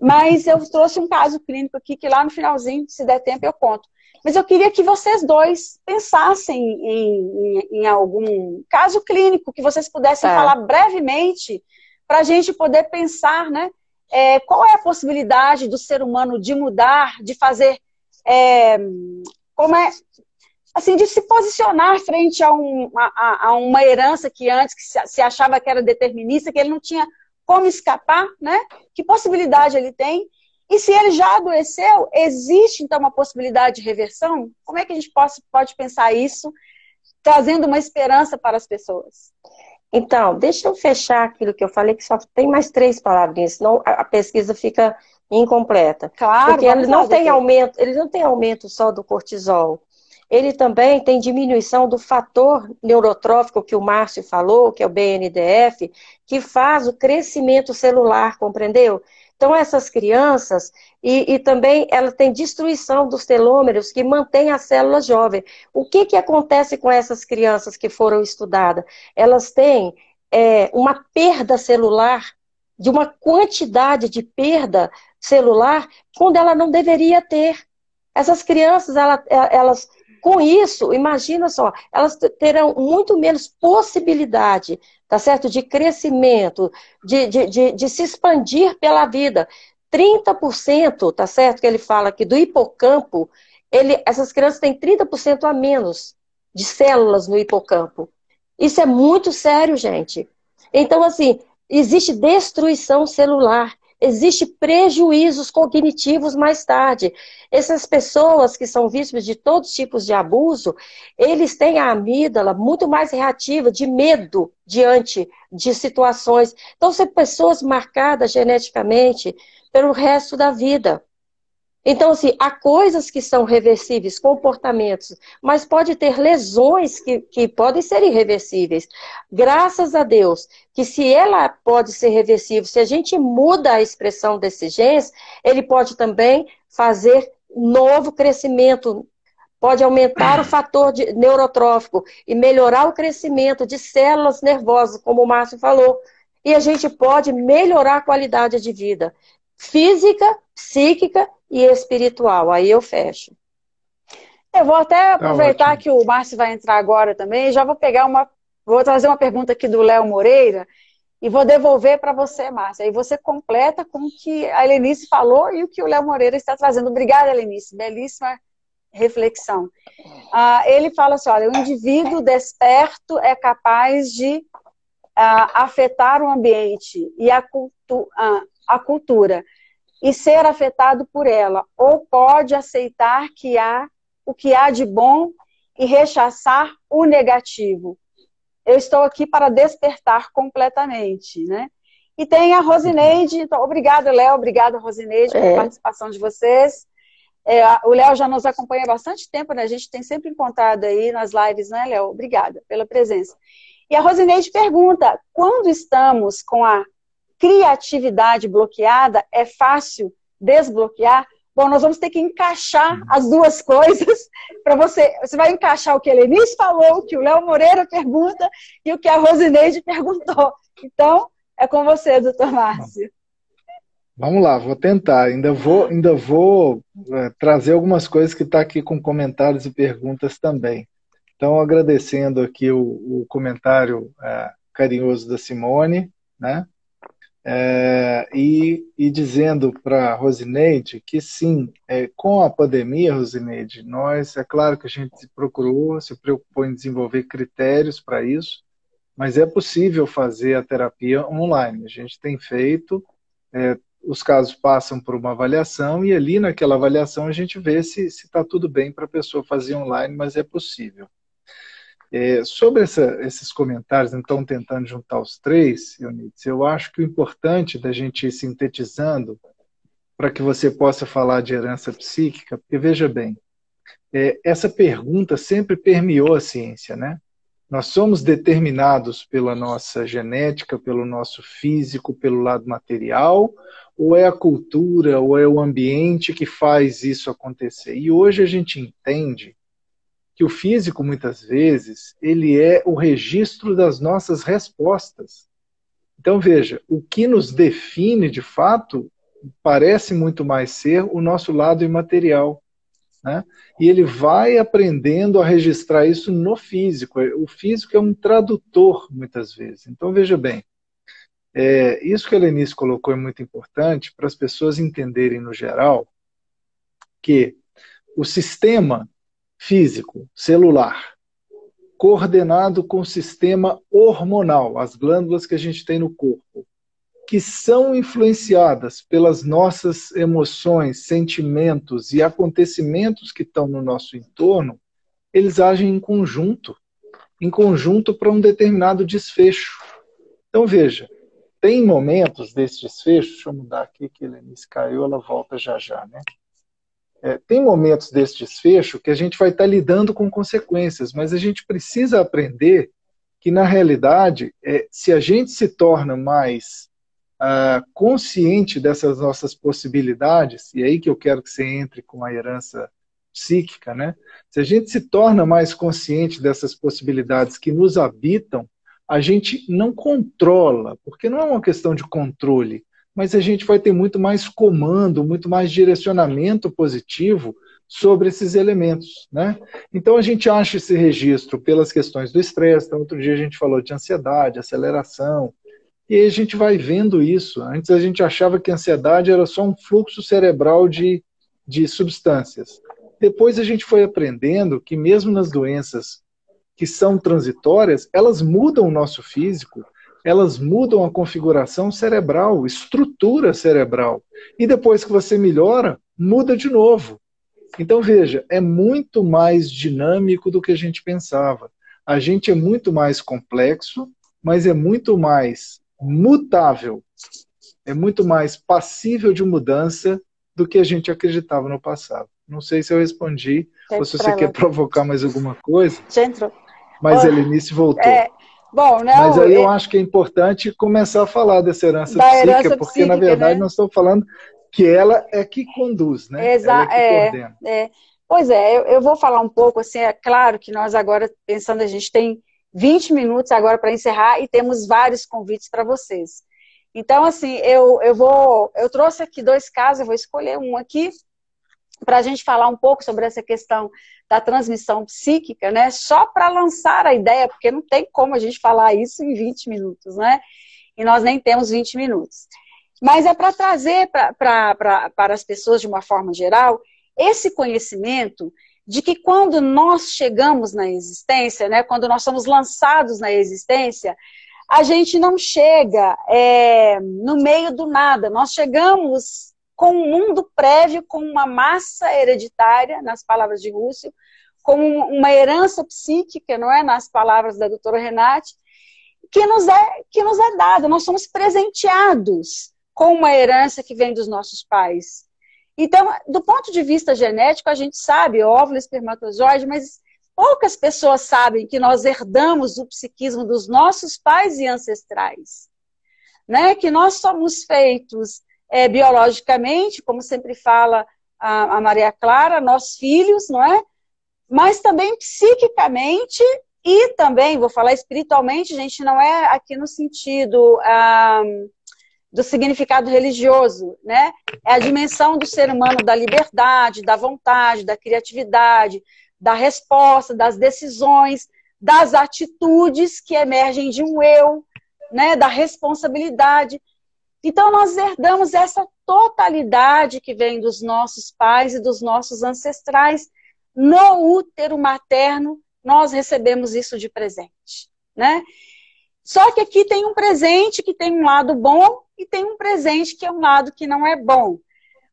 Mas eu trouxe um caso clínico aqui que lá no finalzinho, se der tempo, eu conto. Mas eu queria que vocês dois pensassem em, em, em algum caso clínico, que vocês pudessem tá. falar brevemente, para a gente poder pensar, né? É, qual é a possibilidade do ser humano de mudar, de fazer. É, como é. Assim, de se posicionar frente a, um, a, a uma herança que antes que se achava que era determinista, que ele não tinha como escapar, né? Que possibilidade ele tem? E se ele já adoeceu, existe então uma possibilidade de reversão? Como é que a gente pode, pode pensar isso, trazendo uma esperança para as pessoas? Então, deixa eu fechar aquilo que eu falei, que só tem mais três palavrinhas, senão a pesquisa fica incompleta. Claro. Porque ele não tem aumento, ele não tem aumento só do cortisol. Ele também tem diminuição do fator neurotrófico que o Márcio falou, que é o BNDF, que faz o crescimento celular, compreendeu? Então, essas crianças, e, e, também ela tem destruição dos telômeros que mantém a célula jovem. O que, que acontece com essas crianças que foram estudadas? Elas têm é, uma perda celular, de uma quantidade de perda celular, quando ela não deveria ter. Essas crianças, ela, elas com isso, imagina só, elas terão muito menos possibilidade, tá certo? De crescimento, de, de, de, de se expandir pela vida. 30%, tá certo? Que ele fala aqui do hipocampo, ele, essas crianças têm 30% a menos de células no hipocampo. Isso é muito sério, gente. Então, assim, existe destruição celular, existe prejuízos cognitivos mais tarde. Essas pessoas que são vítimas de todos os tipos de abuso, eles têm a amígdala muito mais reativa de medo diante de situações. Então, são pessoas marcadas geneticamente pelo resto da vida. Então, assim, há coisas que são reversíveis, comportamentos, mas pode ter lesões que, que podem ser irreversíveis. Graças a Deus, que se ela pode ser reversível, se a gente muda a expressão desses genes, ele pode também fazer novo crescimento, pode aumentar o fator de, neurotrófico e melhorar o crescimento de células nervosas, como o Márcio falou. E a gente pode melhorar a qualidade de vida física, psíquica e espiritual. Aí eu fecho. Eu vou até tá aproveitar tá que o Márcio vai entrar agora também, já vou pegar uma. Vou trazer uma pergunta aqui do Léo Moreira e vou devolver para você, Márcia. Aí você completa com o que a Helenice falou e o que o Léo Moreira está trazendo. Obrigada, Helenice. Belíssima reflexão. Ah, ele fala assim: olha, o indivíduo desperto é capaz de ah, afetar o ambiente e a, cultu ah, a cultura e ser afetado por ela, ou pode aceitar que há o que há de bom e rechaçar o negativo. Eu estou aqui para despertar completamente, né? E tem a Rosineide, então, obrigada, Léo, obrigada, Rosineide, pela é. participação de vocês. É, o Léo já nos acompanha há bastante tempo, né? A gente tem sempre encontrado aí nas lives, né, Léo? Obrigada pela presença. E a Rosineide pergunta: quando estamos com a criatividade bloqueada, é fácil desbloquear. Bom, nós vamos ter que encaixar uhum. as duas coisas para você. Você vai encaixar o que a Lenice falou, o que o Léo Moreira pergunta e o que a Rosineide perguntou. Então, é com você, doutor Márcio. Vamos lá, vou tentar. Ainda vou, ainda vou é, trazer algumas coisas que está aqui com comentários e perguntas também. Então, agradecendo aqui o, o comentário é, carinhoso da Simone, né? É, e, e, dizendo para Rosineide que sim, é, com a pandemia, Rosineide, nós, é claro que a gente procurou, se preocupou em desenvolver critérios para isso, mas é possível fazer a terapia online. A gente tem feito, é, os casos passam por uma avaliação e ali naquela avaliação a gente vê se está tudo bem para a pessoa fazer online, mas é possível. É, sobre essa, esses comentários, então, tentando juntar os três, Eunice, eu acho que o importante da gente ir sintetizando para que você possa falar de herança psíquica, porque veja bem, é, essa pergunta sempre permeou a ciência, né? Nós somos determinados pela nossa genética, pelo nosso físico, pelo lado material, ou é a cultura, ou é o ambiente que faz isso acontecer? E hoje a gente entende que o físico muitas vezes ele é o registro das nossas respostas. Então veja, o que nos define de fato parece muito mais ser o nosso lado imaterial. Né? E ele vai aprendendo a registrar isso no físico. O físico é um tradutor, muitas vezes. Então, veja bem, é, isso que a Lenice colocou é muito importante para as pessoas entenderem, no geral, que o sistema físico, celular, coordenado com o sistema hormonal, as glândulas que a gente tem no corpo, que são influenciadas pelas nossas emoções, sentimentos e acontecimentos que estão no nosso entorno, eles agem em conjunto, em conjunto para um determinado desfecho. Então veja, tem momentos desse desfecho, deixa eu mudar aqui que ele caiu, ela volta já já, né? É, tem momentos desse desfecho que a gente vai estar lidando com consequências, mas a gente precisa aprender que, na realidade, é, se a gente se torna mais uh, consciente dessas nossas possibilidades, e é aí que eu quero que você entre com a herança psíquica, né? Se a gente se torna mais consciente dessas possibilidades que nos habitam, a gente não controla, porque não é uma questão de controle, mas a gente vai ter muito mais comando, muito mais direcionamento positivo sobre esses elementos, né? Então a gente acha esse registro pelas questões do estresse. Então, outro dia a gente falou de ansiedade, aceleração, e aí a gente vai vendo isso. Antes a gente achava que a ansiedade era só um fluxo cerebral de, de substâncias. Depois a gente foi aprendendo que mesmo nas doenças que são transitórias, elas mudam o nosso físico, elas mudam a configuração cerebral, estrutura cerebral. E depois que você melhora, muda de novo. Então, veja, é muito mais dinâmico do que a gente pensava. A gente é muito mais complexo, mas é muito mais mutável. É muito mais passível de mudança do que a gente acreditava no passado. Não sei se eu respondi, ou se você quer provocar mais alguma coisa. Centro. Mas a Elenice voltou. É, bom, não, Mas aí eu acho que é importante começar a falar dessa herança da psíquica, herança porque psíquica, na verdade né? nós estamos falando que ela é que conduz, né? Exa é que é, é. Pois é, eu, eu vou falar um pouco, assim, é claro que nós agora, pensando, a gente tem 20 minutos agora para encerrar e temos vários convites para vocês. Então, assim, eu, eu vou, eu trouxe aqui dois casos, eu vou escolher um aqui para a gente falar um pouco sobre essa questão da transmissão psíquica, né? Só para lançar a ideia, porque não tem como a gente falar isso em 20 minutos, né? E nós nem temos 20 minutos. Mas é para trazer para as pessoas, de uma forma geral, esse conhecimento de que quando nós chegamos na existência, né, quando nós somos lançados na existência, a gente não chega é, no meio do nada, nós chegamos com um mundo prévio, com uma massa hereditária, nas palavras de Rússio, com uma herança psíquica, não é, nas palavras da doutora Renate, que nos é, que nos é dada, nós somos presenteados com uma herança que vem dos nossos pais. Então, do ponto de vista genético, a gente sabe óvulo, espermatozoide, mas poucas pessoas sabem que nós herdamos o psiquismo dos nossos pais e ancestrais. Né? Que nós somos feitos é, biologicamente, como sempre fala a, a Maria Clara, nós filhos, não é? Mas também psiquicamente e também, vou falar espiritualmente, gente, não é aqui no sentido. Ah, do significado religioso, né? É a dimensão do ser humano da liberdade, da vontade, da criatividade, da resposta, das decisões, das atitudes que emergem de um eu, né? Da responsabilidade. Então nós herdamos essa totalidade que vem dos nossos pais e dos nossos ancestrais no útero materno. Nós recebemos isso de presente, né? Só que aqui tem um presente que tem um lado bom e tem um presente que é um lado que não é bom.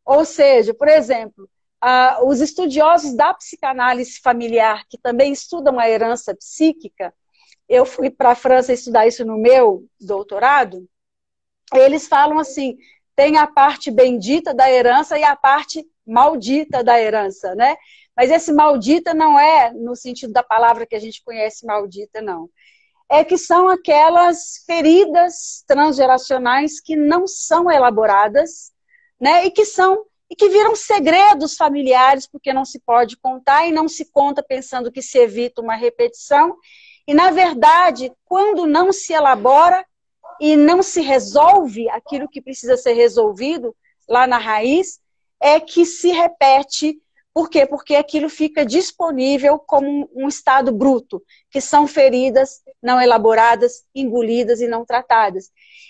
Ou seja, por exemplo, uh, os estudiosos da psicanálise familiar, que também estudam a herança psíquica, eu fui para a França estudar isso no meu doutorado, eles falam assim, tem a parte bendita da herança e a parte maldita da herança, né? Mas esse maldita não é no sentido da palavra que a gente conhece maldita, não é que são aquelas feridas transgeracionais que não são elaboradas, né? E que são e que viram segredos familiares porque não se pode contar e não se conta pensando que se evita uma repetição. E na verdade, quando não se elabora e não se resolve aquilo que precisa ser resolvido lá na raiz, é que se repete por quê? Porque aquilo fica disponível como um estado bruto, que são feridas não elaboradas, engolidas e não tratadas.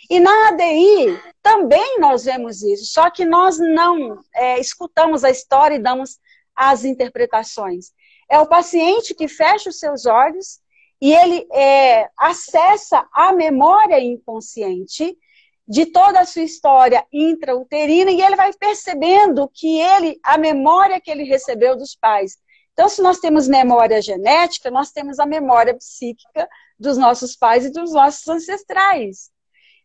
E na ADI também nós vemos isso, só que nós não é, escutamos a história e damos as interpretações. É o paciente que fecha os seus olhos e ele é, acessa a memória inconsciente de toda a sua história intrauterina e ele vai percebendo que ele, a memória que ele recebeu dos pais. Então, se nós temos memória genética, nós temos a memória psíquica dos nossos pais e dos nossos ancestrais.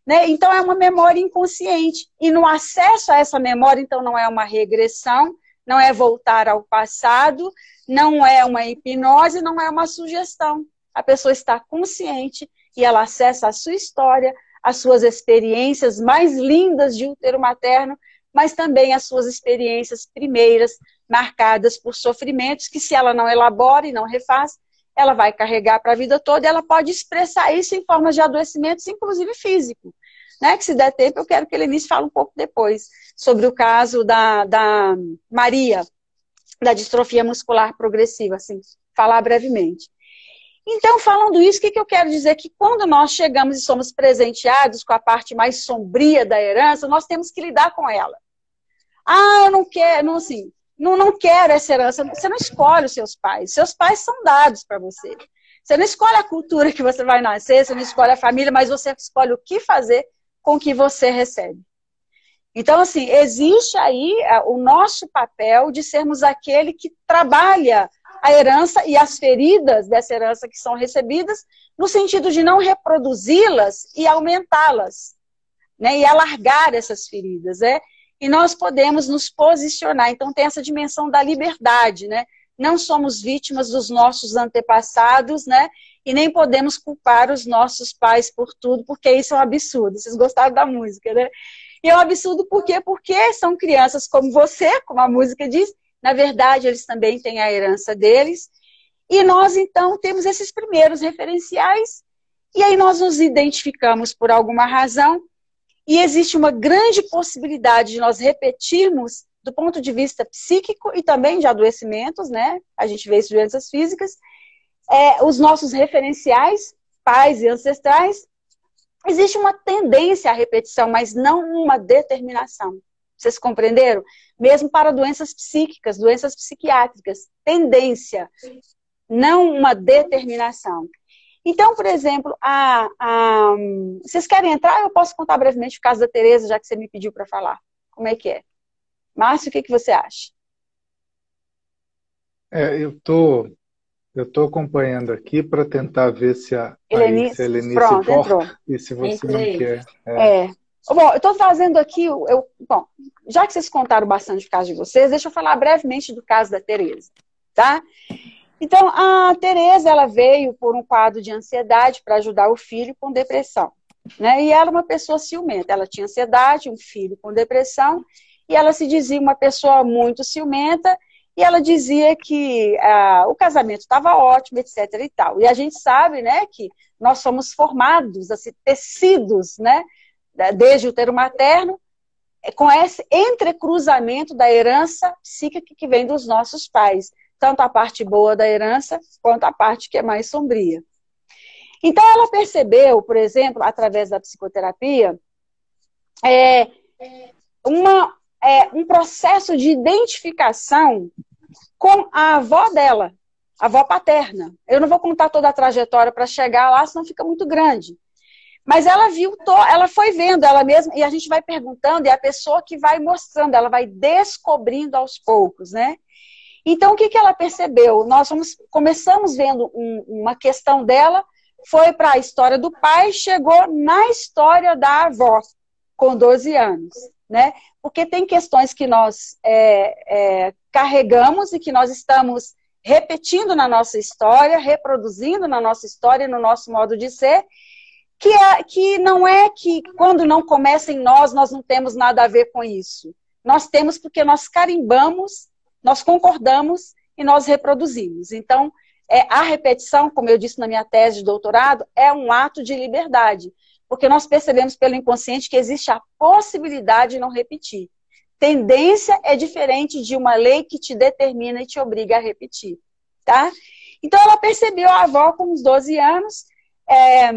Né? Então, é uma memória inconsciente. E no acesso a essa memória, então, não é uma regressão, não é voltar ao passado, não é uma hipnose, não é uma sugestão. A pessoa está consciente e ela acessa a sua história, as suas experiências mais lindas de útero materno, mas também as suas experiências primeiras, marcadas por sofrimentos, que se ela não elabora e não refaz, ela vai carregar para a vida toda e ela pode expressar isso em formas de adoecimentos, inclusive físico. né? Que se der tempo, eu quero que ele Elenice fale um pouco depois sobre o caso da, da Maria, da distrofia muscular progressiva, assim, falar brevemente. Então, falando isso, o que, que eu quero dizer? Que quando nós chegamos e somos presenteados com a parte mais sombria da herança, nós temos que lidar com ela. Ah, eu não quero, não, assim, não, não quero essa herança. Você não escolhe os seus pais. Seus pais são dados para você. Você não escolhe a cultura que você vai nascer, você não escolhe a família, mas você escolhe o que fazer com o que você recebe. Então, assim, existe aí é, o nosso papel de sermos aquele que trabalha a herança e as feridas dessa herança que são recebidas, no sentido de não reproduzi-las e aumentá-las, né? E alargar essas feridas, né? E nós podemos nos posicionar. Então tem essa dimensão da liberdade, né? Não somos vítimas dos nossos antepassados, né? E nem podemos culpar os nossos pais por tudo, porque isso é um absurdo. Vocês gostaram da música, né? E é um absurdo por quê? Porque são crianças como você, como a música diz, na verdade, eles também têm a herança deles. E nós, então, temos esses primeiros referenciais. E aí nós nos identificamos por alguma razão. E existe uma grande possibilidade de nós repetirmos do ponto de vista psíquico e também de adoecimentos, né? A gente vê isso de doenças físicas. É, os nossos referenciais, pais e ancestrais, existe uma tendência à repetição, mas não uma determinação. Vocês compreenderam? Mesmo para doenças psíquicas, doenças psiquiátricas, tendência, não uma determinação. Então, por exemplo, a, a, vocês querem entrar? Eu posso contar brevemente o caso da Tereza, já que você me pediu para falar. Como é que é? Márcio, o que, que você acha? É, eu tô, eu tô acompanhando aqui para tentar ver se a Helenice, aí, se a Helenice pronto, volta entrou. e se você Entrei. não quer. É. é. Bom, eu estou fazendo aqui, eu, bom, já que vocês contaram bastante o caso de vocês, deixa eu falar brevemente do caso da Tereza, tá? Então, a Tereza, ela veio por um quadro de ansiedade para ajudar o filho com depressão, né? E ela era uma pessoa ciumenta, ela tinha ansiedade, um filho com depressão, e ela se dizia uma pessoa muito ciumenta, e ela dizia que ah, o casamento estava ótimo, etc e tal. E a gente sabe, né, que nós somos formados, assim, tecidos, né, desde o útero materno, é com esse entrecruzamento da herança psíquica que vem dos nossos pais, tanto a parte boa da herança quanto a parte que é mais sombria. Então ela percebeu, por exemplo, através da psicoterapia, é, uma, é, um processo de identificação com a avó dela, a avó paterna. Eu não vou contar toda a trajetória para chegar lá, senão fica muito grande. Mas ela viu, ela foi vendo ela mesma, e a gente vai perguntando, e a pessoa que vai mostrando, ela vai descobrindo aos poucos, né? Então, o que, que ela percebeu? Nós vamos, começamos vendo um, uma questão dela, foi para a história do pai, chegou na história da avó, com 12 anos, né? Porque tem questões que nós é, é, carregamos e que nós estamos repetindo na nossa história, reproduzindo na nossa história, no nosso modo de ser, que, é, que não é que quando não começa em nós, nós não temos nada a ver com isso. Nós temos porque nós carimbamos, nós concordamos e nós reproduzimos. Então, é, a repetição, como eu disse na minha tese de doutorado, é um ato de liberdade, porque nós percebemos pelo inconsciente que existe a possibilidade de não repetir. Tendência é diferente de uma lei que te determina e te obriga a repetir, tá? Então ela percebeu a avó com uns 12 anos é,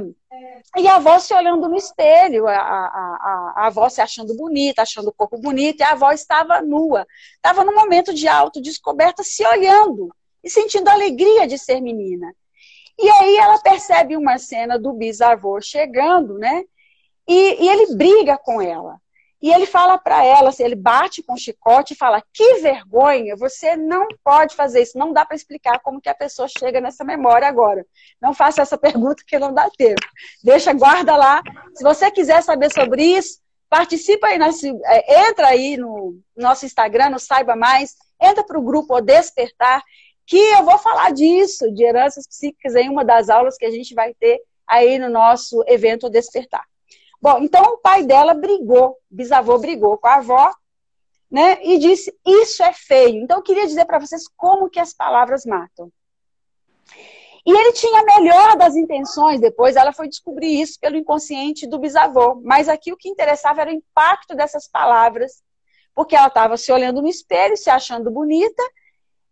e a avó se olhando no espelho, a, a, a, a, avó se achando bonita, achando o corpo bonito, e a avó estava nua. Estava num momento de autodescoberta, se olhando e sentindo alegria de ser menina. E aí ela percebe uma cena do bisavô chegando, né? E, e ele briga com ela. E ele fala para ela, assim, ele bate com o chicote e fala: "Que vergonha, você não pode fazer isso, não dá para explicar como que a pessoa chega nessa memória agora. Não faça essa pergunta que não dá tempo. Deixa, guarda lá. Se você quiser saber sobre isso, participa aí, nesse, é, entra aí no nosso Instagram, no Saiba Mais, entra para o grupo O Despertar, que eu vou falar disso, de heranças psíquicas, em uma das aulas que a gente vai ter aí no nosso evento O Despertar. Bom, então o pai dela brigou, bisavô brigou com a avó, né? E disse: Isso é feio. Então eu queria dizer para vocês como que as palavras matam. E ele tinha a melhor das intenções, depois ela foi descobrir isso pelo inconsciente do bisavô. Mas aqui o que interessava era o impacto dessas palavras, porque ela estava se olhando no espelho, se achando bonita,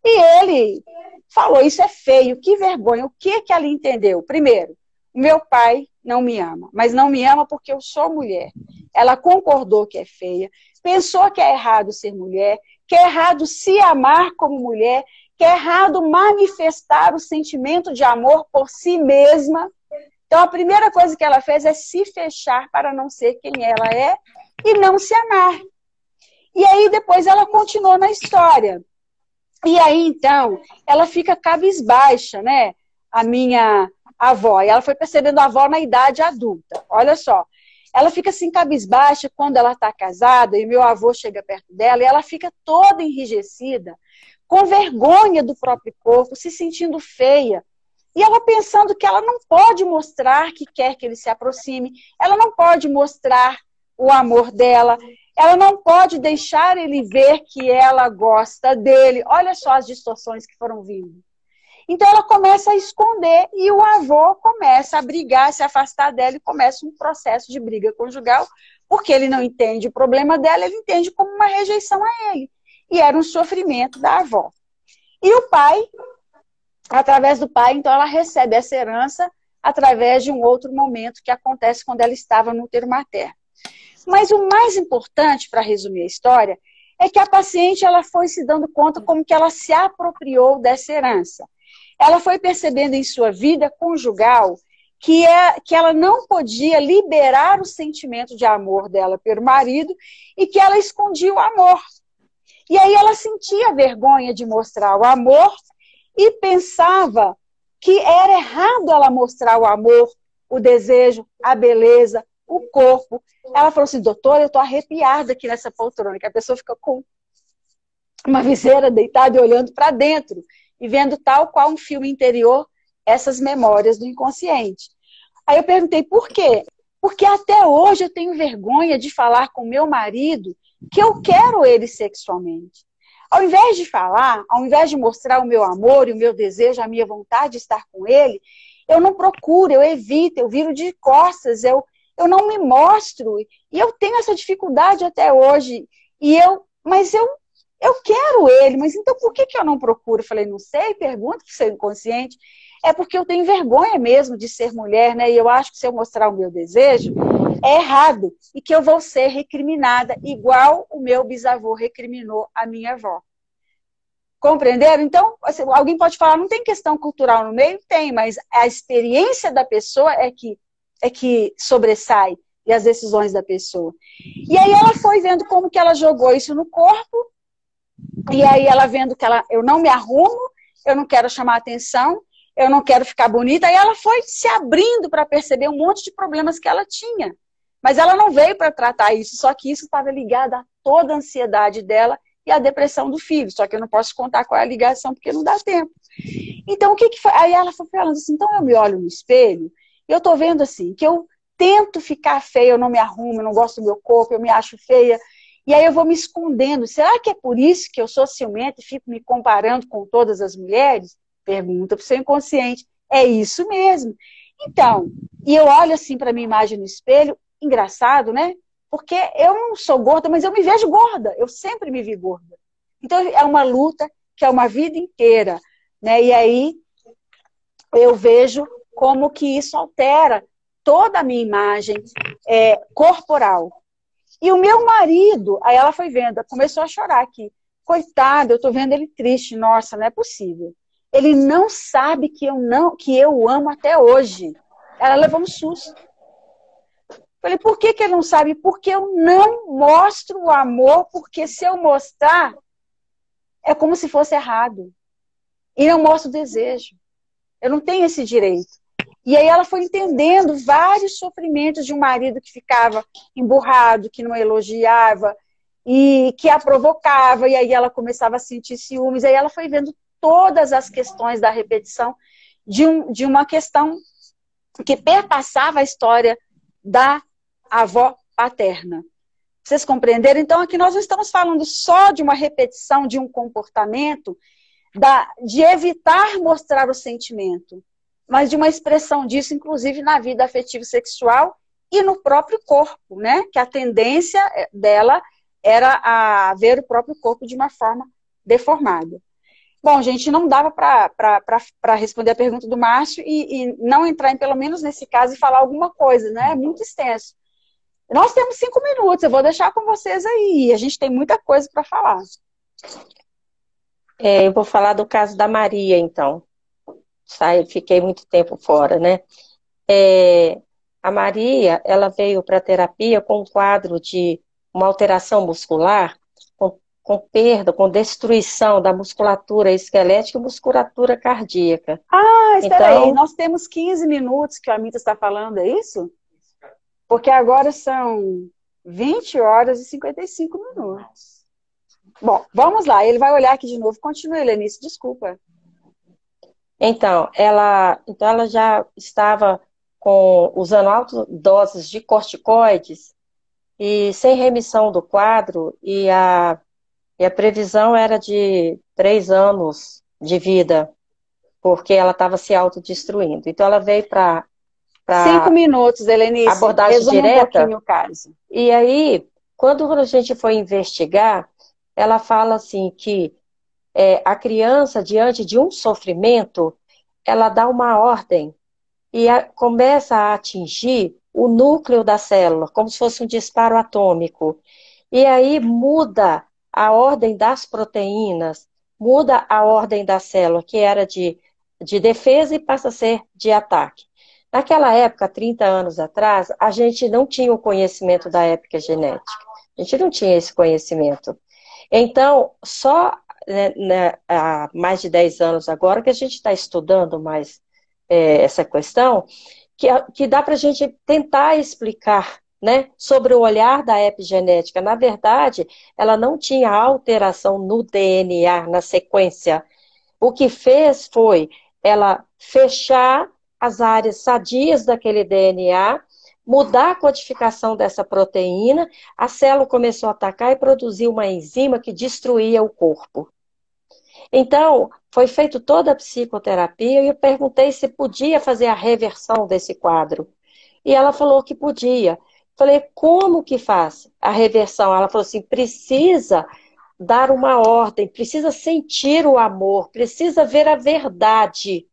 e ele falou: Isso é feio, que vergonha. O que, que ela entendeu? Primeiro, meu pai não me ama, mas não me ama porque eu sou mulher. Ela concordou que é feia, pensou que é errado ser mulher, que é errado se amar como mulher, que é errado manifestar o sentimento de amor por si mesma. Então, a primeira coisa que ela fez é se fechar para não ser quem ela é e não se amar. E aí, depois, ela continuou na história. E aí, então, ela fica cabisbaixa, né? A minha avó. E ela foi percebendo a avó na idade adulta. Olha só. Ela fica assim cabisbaixa quando ela está casada e meu avô chega perto dela e ela fica toda enrijecida com vergonha do próprio corpo, se sentindo feia. E ela pensando que ela não pode mostrar que quer que ele se aproxime, ela não pode mostrar o amor dela, ela não pode deixar ele ver que ela gosta dele. Olha só as distorções que foram vindo. Então ela começa a esconder e o avô começa a brigar, se afastar dela e começa um processo de briga conjugal, porque ele não entende o problema dela, ele entende como uma rejeição a ele e era um sofrimento da avó. E o pai, através do pai, então ela recebe essa herança através de um outro momento que acontece quando ela estava no útero materno. Mas o mais importante, para resumir a história, é que a paciente ela foi se dando conta como que ela se apropriou dessa herança. Ela foi percebendo em sua vida conjugal que, é, que ela não podia liberar o sentimento de amor dela pelo marido e que ela escondia o amor. E aí ela sentia vergonha de mostrar o amor e pensava que era errado ela mostrar o amor, o desejo, a beleza, o corpo. Ela falou assim, doutora, eu tô arrepiada aqui nessa poltrona, que a pessoa fica com uma viseira deitada e olhando para dentro e vendo tal qual um filme interior essas memórias do inconsciente. Aí eu perguntei por quê? Porque até hoje eu tenho vergonha de falar com meu marido que eu quero ele sexualmente. Ao invés de falar, ao invés de mostrar o meu amor e o meu desejo, a minha vontade de estar com ele, eu não procuro, eu evito, eu viro de costas, eu, eu não me mostro. E eu tenho essa dificuldade até hoje. E eu, mas eu, eu quero ele, mas então por que, que eu não procuro? Falei, não sei, pergunta para o seu inconsciente. É porque eu tenho vergonha mesmo de ser mulher, né? E eu acho que se eu mostrar o meu desejo, é errado e que eu vou ser recriminada, igual o meu bisavô recriminou a minha avó. Compreenderam? Então, assim, alguém pode falar, não tem questão cultural no meio? Tem, mas a experiência da pessoa é que, é que sobressai e as decisões da pessoa. E aí ela foi vendo como que ela jogou isso no corpo, e aí ela vendo que ela, eu não me arrumo, eu não quero chamar atenção, eu não quero ficar bonita, aí ela foi se abrindo para perceber um monte de problemas que ela tinha. Mas ela não veio para tratar isso, só que isso estava ligado a toda a ansiedade dela e a depressão do filho. Só que eu não posso contar qual é a ligação, porque não dá tempo. Então, o que, que foi? Aí ela foi falando assim: então eu me olho no espelho e eu tô vendo assim, que eu tento ficar feia, eu não me arrumo, eu não gosto do meu corpo, eu me acho feia. E aí eu vou me escondendo. Será que é por isso que eu sou ciumenta e fico me comparando com todas as mulheres? Pergunta para o seu inconsciente. É isso mesmo. Então, e eu olho assim para minha imagem no espelho engraçado, né? Porque eu não sou gorda, mas eu me vejo gorda. Eu sempre me vi gorda. Então é uma luta que é uma vida inteira, né? E aí eu vejo como que isso altera toda a minha imagem é, corporal. E o meu marido, aí ela foi vendo, começou a chorar aqui. Coitado, eu tô vendo ele triste. Nossa, não é possível. Ele não sabe que eu não, que eu amo até hoje. Ela levou um susto. Falei, por que, que ele não sabe? Porque eu não mostro o amor, porque se eu mostrar, é como se fosse errado. E não mostro o desejo. Eu não tenho esse direito. E aí ela foi entendendo vários sofrimentos de um marido que ficava emburrado, que não elogiava e que a provocava, e aí ela começava a sentir ciúmes. Aí ela foi vendo todas as questões da repetição de, um, de uma questão que perpassava a história da avó paterna. Vocês compreenderam? Então, aqui nós não estamos falando só de uma repetição de um comportamento, da, de evitar mostrar o sentimento, mas de uma expressão disso, inclusive na vida afetiva sexual e no próprio corpo, né? Que a tendência dela era a ver o próprio corpo de uma forma deformada. Bom, gente, não dava para responder a pergunta do Márcio e, e, não entrar em, pelo menos nesse caso, e falar alguma coisa, né? É muito extenso. Nós temos cinco minutos, eu vou deixar com vocês aí. A gente tem muita coisa para falar. É, eu vou falar do caso da Maria, então. Sai, fiquei muito tempo fora, né? É, a Maria, ela veio para terapia com um quadro de uma alteração muscular, com, com, perda, com destruição da musculatura esquelética e musculatura cardíaca. Ah, espera então, aí, nós temos 15 minutos que a Amita está falando, é isso? Porque agora são 20 horas e 55 minutos. Bom, vamos lá. Ele vai olhar aqui de novo. Continue, Lenice, desculpa. Então, ela, então ela já estava com, usando altas doses de corticoides e sem remissão do quadro, e a, e a previsão era de três anos de vida, porque ela estava se autodestruindo. Então ela veio para Cinco minutos, Helenice. Abordagem direta. Um o caso. E aí, quando a gente foi investigar, ela fala assim que é, a criança, diante de um sofrimento, ela dá uma ordem e a, começa a atingir o núcleo da célula, como se fosse um disparo atômico. E aí muda a ordem das proteínas, muda a ordem da célula, que era de, de defesa e passa a ser de ataque. Naquela época, 30 anos atrás, a gente não tinha o conhecimento da época genética. A gente não tinha esse conhecimento. Então, só né, né, há mais de 10 anos agora que a gente está estudando mais é, essa questão, que, que dá para a gente tentar explicar né, sobre o olhar da epigenética. Na verdade, ela não tinha alteração no DNA, na sequência. O que fez foi ela fechar as áreas sadias daquele DNA, mudar a codificação dessa proteína, a célula começou a atacar e produzir uma enzima que destruía o corpo. Então, foi feita toda a psicoterapia e eu perguntei se podia fazer a reversão desse quadro. E ela falou que podia. Falei, como que faz a reversão? Ela falou assim: precisa dar uma ordem, precisa sentir o amor, precisa ver a verdade.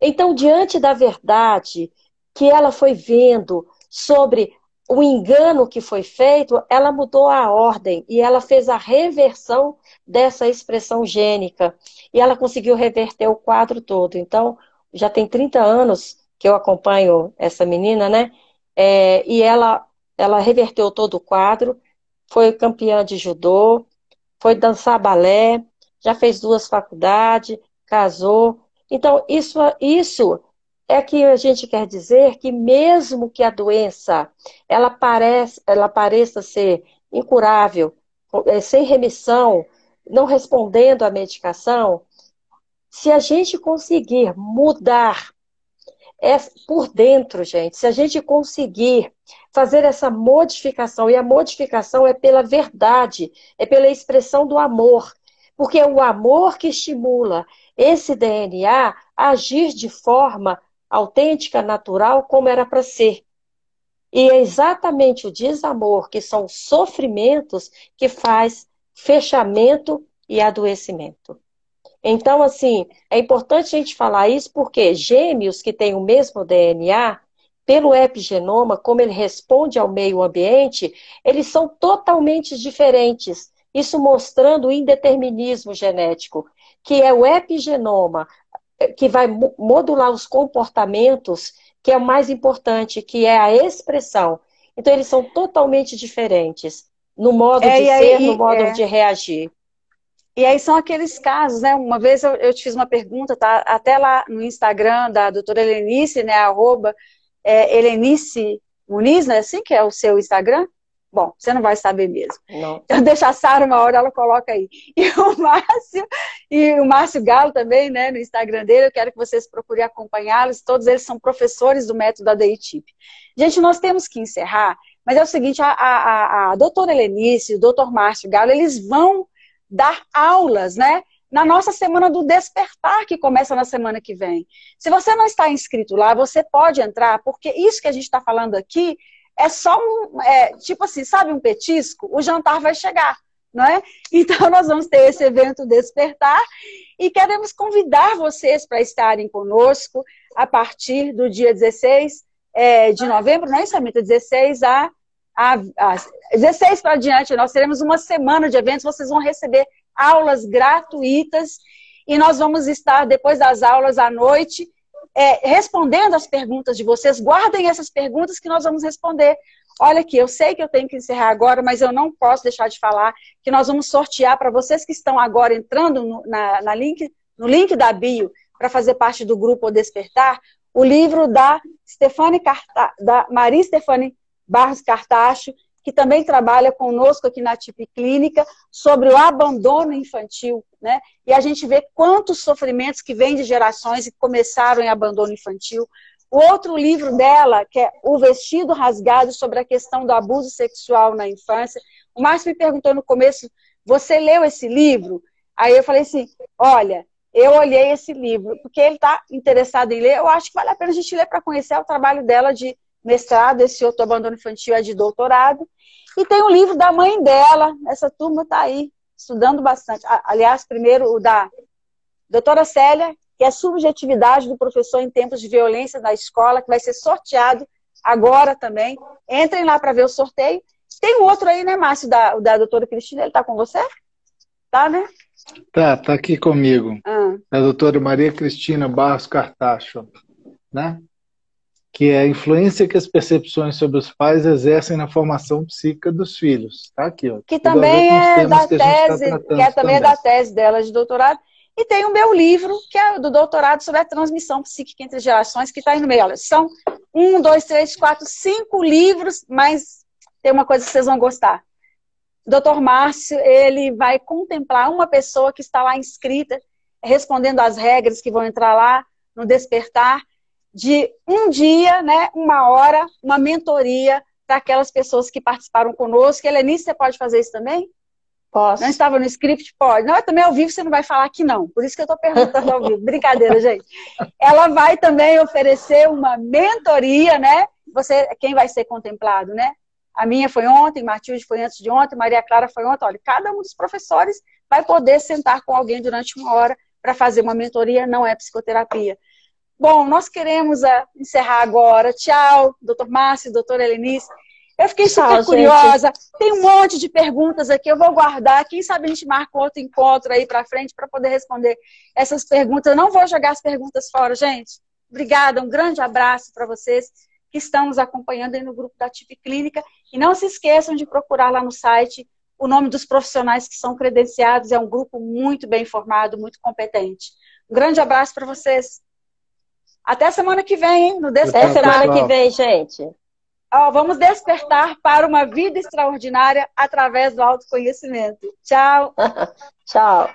Então, diante da verdade que ela foi vendo sobre o engano que foi feito, ela mudou a ordem e ela fez a reversão dessa expressão gênica. E ela conseguiu reverter o quadro todo. Então, já tem 30 anos que eu acompanho essa menina, né? É, e ela, ela reverteu todo o quadro, foi campeã de judô, foi dançar balé, já fez duas faculdades, casou, então, isso, isso é que a gente quer dizer que mesmo que a doença ela, parece, ela pareça ser incurável, é, sem remissão, não respondendo à medicação, se a gente conseguir mudar é por dentro, gente, se a gente conseguir fazer essa modificação, e a modificação é pela verdade, é pela expressão do amor, porque é o amor que estimula esse DNA agir de forma autêntica, natural, como era para ser. E é exatamente o desamor, que são sofrimentos, que faz fechamento e adoecimento. Então, assim, é importante a gente falar isso porque gêmeos que têm o mesmo DNA, pelo epigenoma, como ele responde ao meio ambiente, eles são totalmente diferentes. Isso mostrando o indeterminismo genético, que é o epigenoma, que vai modular os comportamentos, que é o mais importante, que é a expressão. Então, eles são totalmente diferentes no modo é, de ser, no modo é. de reagir. E aí são aqueles casos, né? Uma vez eu, eu, te fiz uma pergunta, tá? Até lá no Instagram da doutora Helenice, né? Arroba é, Helenice Muniz, né? Assim que é o seu Instagram. Bom, você não vai saber mesmo. Não. Eu deixo a Sara uma hora, ela coloca aí. E o Márcio, e o Márcio Galo também, né, no Instagram dele, eu quero que vocês procurem acompanhá-los. Todos eles são professores do método ADI TIP. Gente, nós temos que encerrar, mas é o seguinte, a, a, a, a doutora Helenice, o doutor Márcio Galo, eles vão dar aulas, né? na nossa semana do despertar, que começa na semana que vem. Se você não está inscrito lá, você pode entrar, porque isso que a gente está falando aqui é só um, é, tipo assim, sabe um petisco? O jantar vai chegar, não é? Então nós vamos ter esse evento Despertar e queremos convidar vocês para estarem conosco a partir do dia 16 é, de novembro, não é isso, Amita? 16 a, a, a 16 para adiante, nós teremos uma semana de eventos, vocês vão receber aulas gratuitas e nós vamos estar, depois das aulas à noite, é, respondendo as perguntas de vocês. Guardem essas perguntas que nós vamos responder. Olha aqui, eu sei que eu tenho que encerrar agora, mas eu não posso deixar de falar que nós vamos sortear para vocês que estão agora entrando no, na, na link, no link da bio para fazer parte do grupo Despertar, o livro da Stefani Carta, da Maria Stefani Barros Cartacho, que também trabalha conosco aqui na TIP Clínica, sobre o abandono infantil. Né? E a gente vê quantos sofrimentos que vêm de gerações e começaram em abandono infantil. O outro livro dela, que é O Vestido Rasgado, sobre a questão do abuso sexual na infância. O Márcio me perguntou no começo, você leu esse livro? Aí eu falei assim, olha, eu olhei esse livro, porque ele está interessado em ler, eu acho que vale a pena a gente ler para conhecer o trabalho dela de mestrado, esse outro abandono infantil é de doutorado. E tem o livro da mãe dela, essa turma está aí, estudando bastante. Aliás, primeiro o da doutora Célia, que é subjetividade do professor em tempos de violência na escola, que vai ser sorteado agora também. Entrem lá para ver o sorteio. Tem um outro aí, né, Márcio, da, da doutora Cristina, ele está com você? Tá, né? Tá, tá aqui comigo. Ah. A doutora Maria Cristina Barros Cartacho, né? Que é a influência que as percepções sobre os pais exercem na formação psíquica dos filhos. Tá aqui, ó. Que também é da que tá tese, tá que é também, também, da tese dela de doutorado. E tem o meu livro, que é do doutorado sobre a transmissão psíquica entre gerações, que está aí no meio. Olha, são um, dois, três, quatro, cinco livros, mas tem uma coisa que vocês vão gostar. O doutor Márcio, ele vai contemplar uma pessoa que está lá inscrita, respondendo às regras que vão entrar lá no despertar, de um dia, né, uma hora, uma mentoria para aquelas pessoas que participaram conosco. Helenice, você pode fazer isso também? Posso. Não estava no script? Pode. Não, também ao vivo você não vai falar que não. Por isso que eu estou perguntando ao vivo. Brincadeira, gente. Ela vai também oferecer uma mentoria, né? Você, quem vai ser contemplado, né? A minha foi ontem, Matilde foi antes de ontem, Maria Clara foi ontem. Olha, cada um dos professores vai poder sentar com alguém durante uma hora para fazer uma mentoria, não é psicoterapia. Bom, nós queremos uh, encerrar agora. Tchau, doutor Márcio, doutora Helenice. Eu fiquei super Tchau, curiosa. Gente. Tem um monte de perguntas aqui, eu vou guardar. Quem sabe a gente marca outro encontro aí para frente para poder responder essas perguntas. Eu não vou jogar as perguntas fora, gente. Obrigada, um grande abraço para vocês que estão nos acompanhando aí no grupo da TIP Clínica. E não se esqueçam de procurar lá no site o nome dos profissionais que são credenciados. É um grupo muito bem formado, muito competente. Um grande abraço para vocês. Até semana que vem, hein? No Despertar. Até semana que vem, gente. Ó, vamos despertar para uma vida extraordinária através do autoconhecimento. Tchau. Tchau.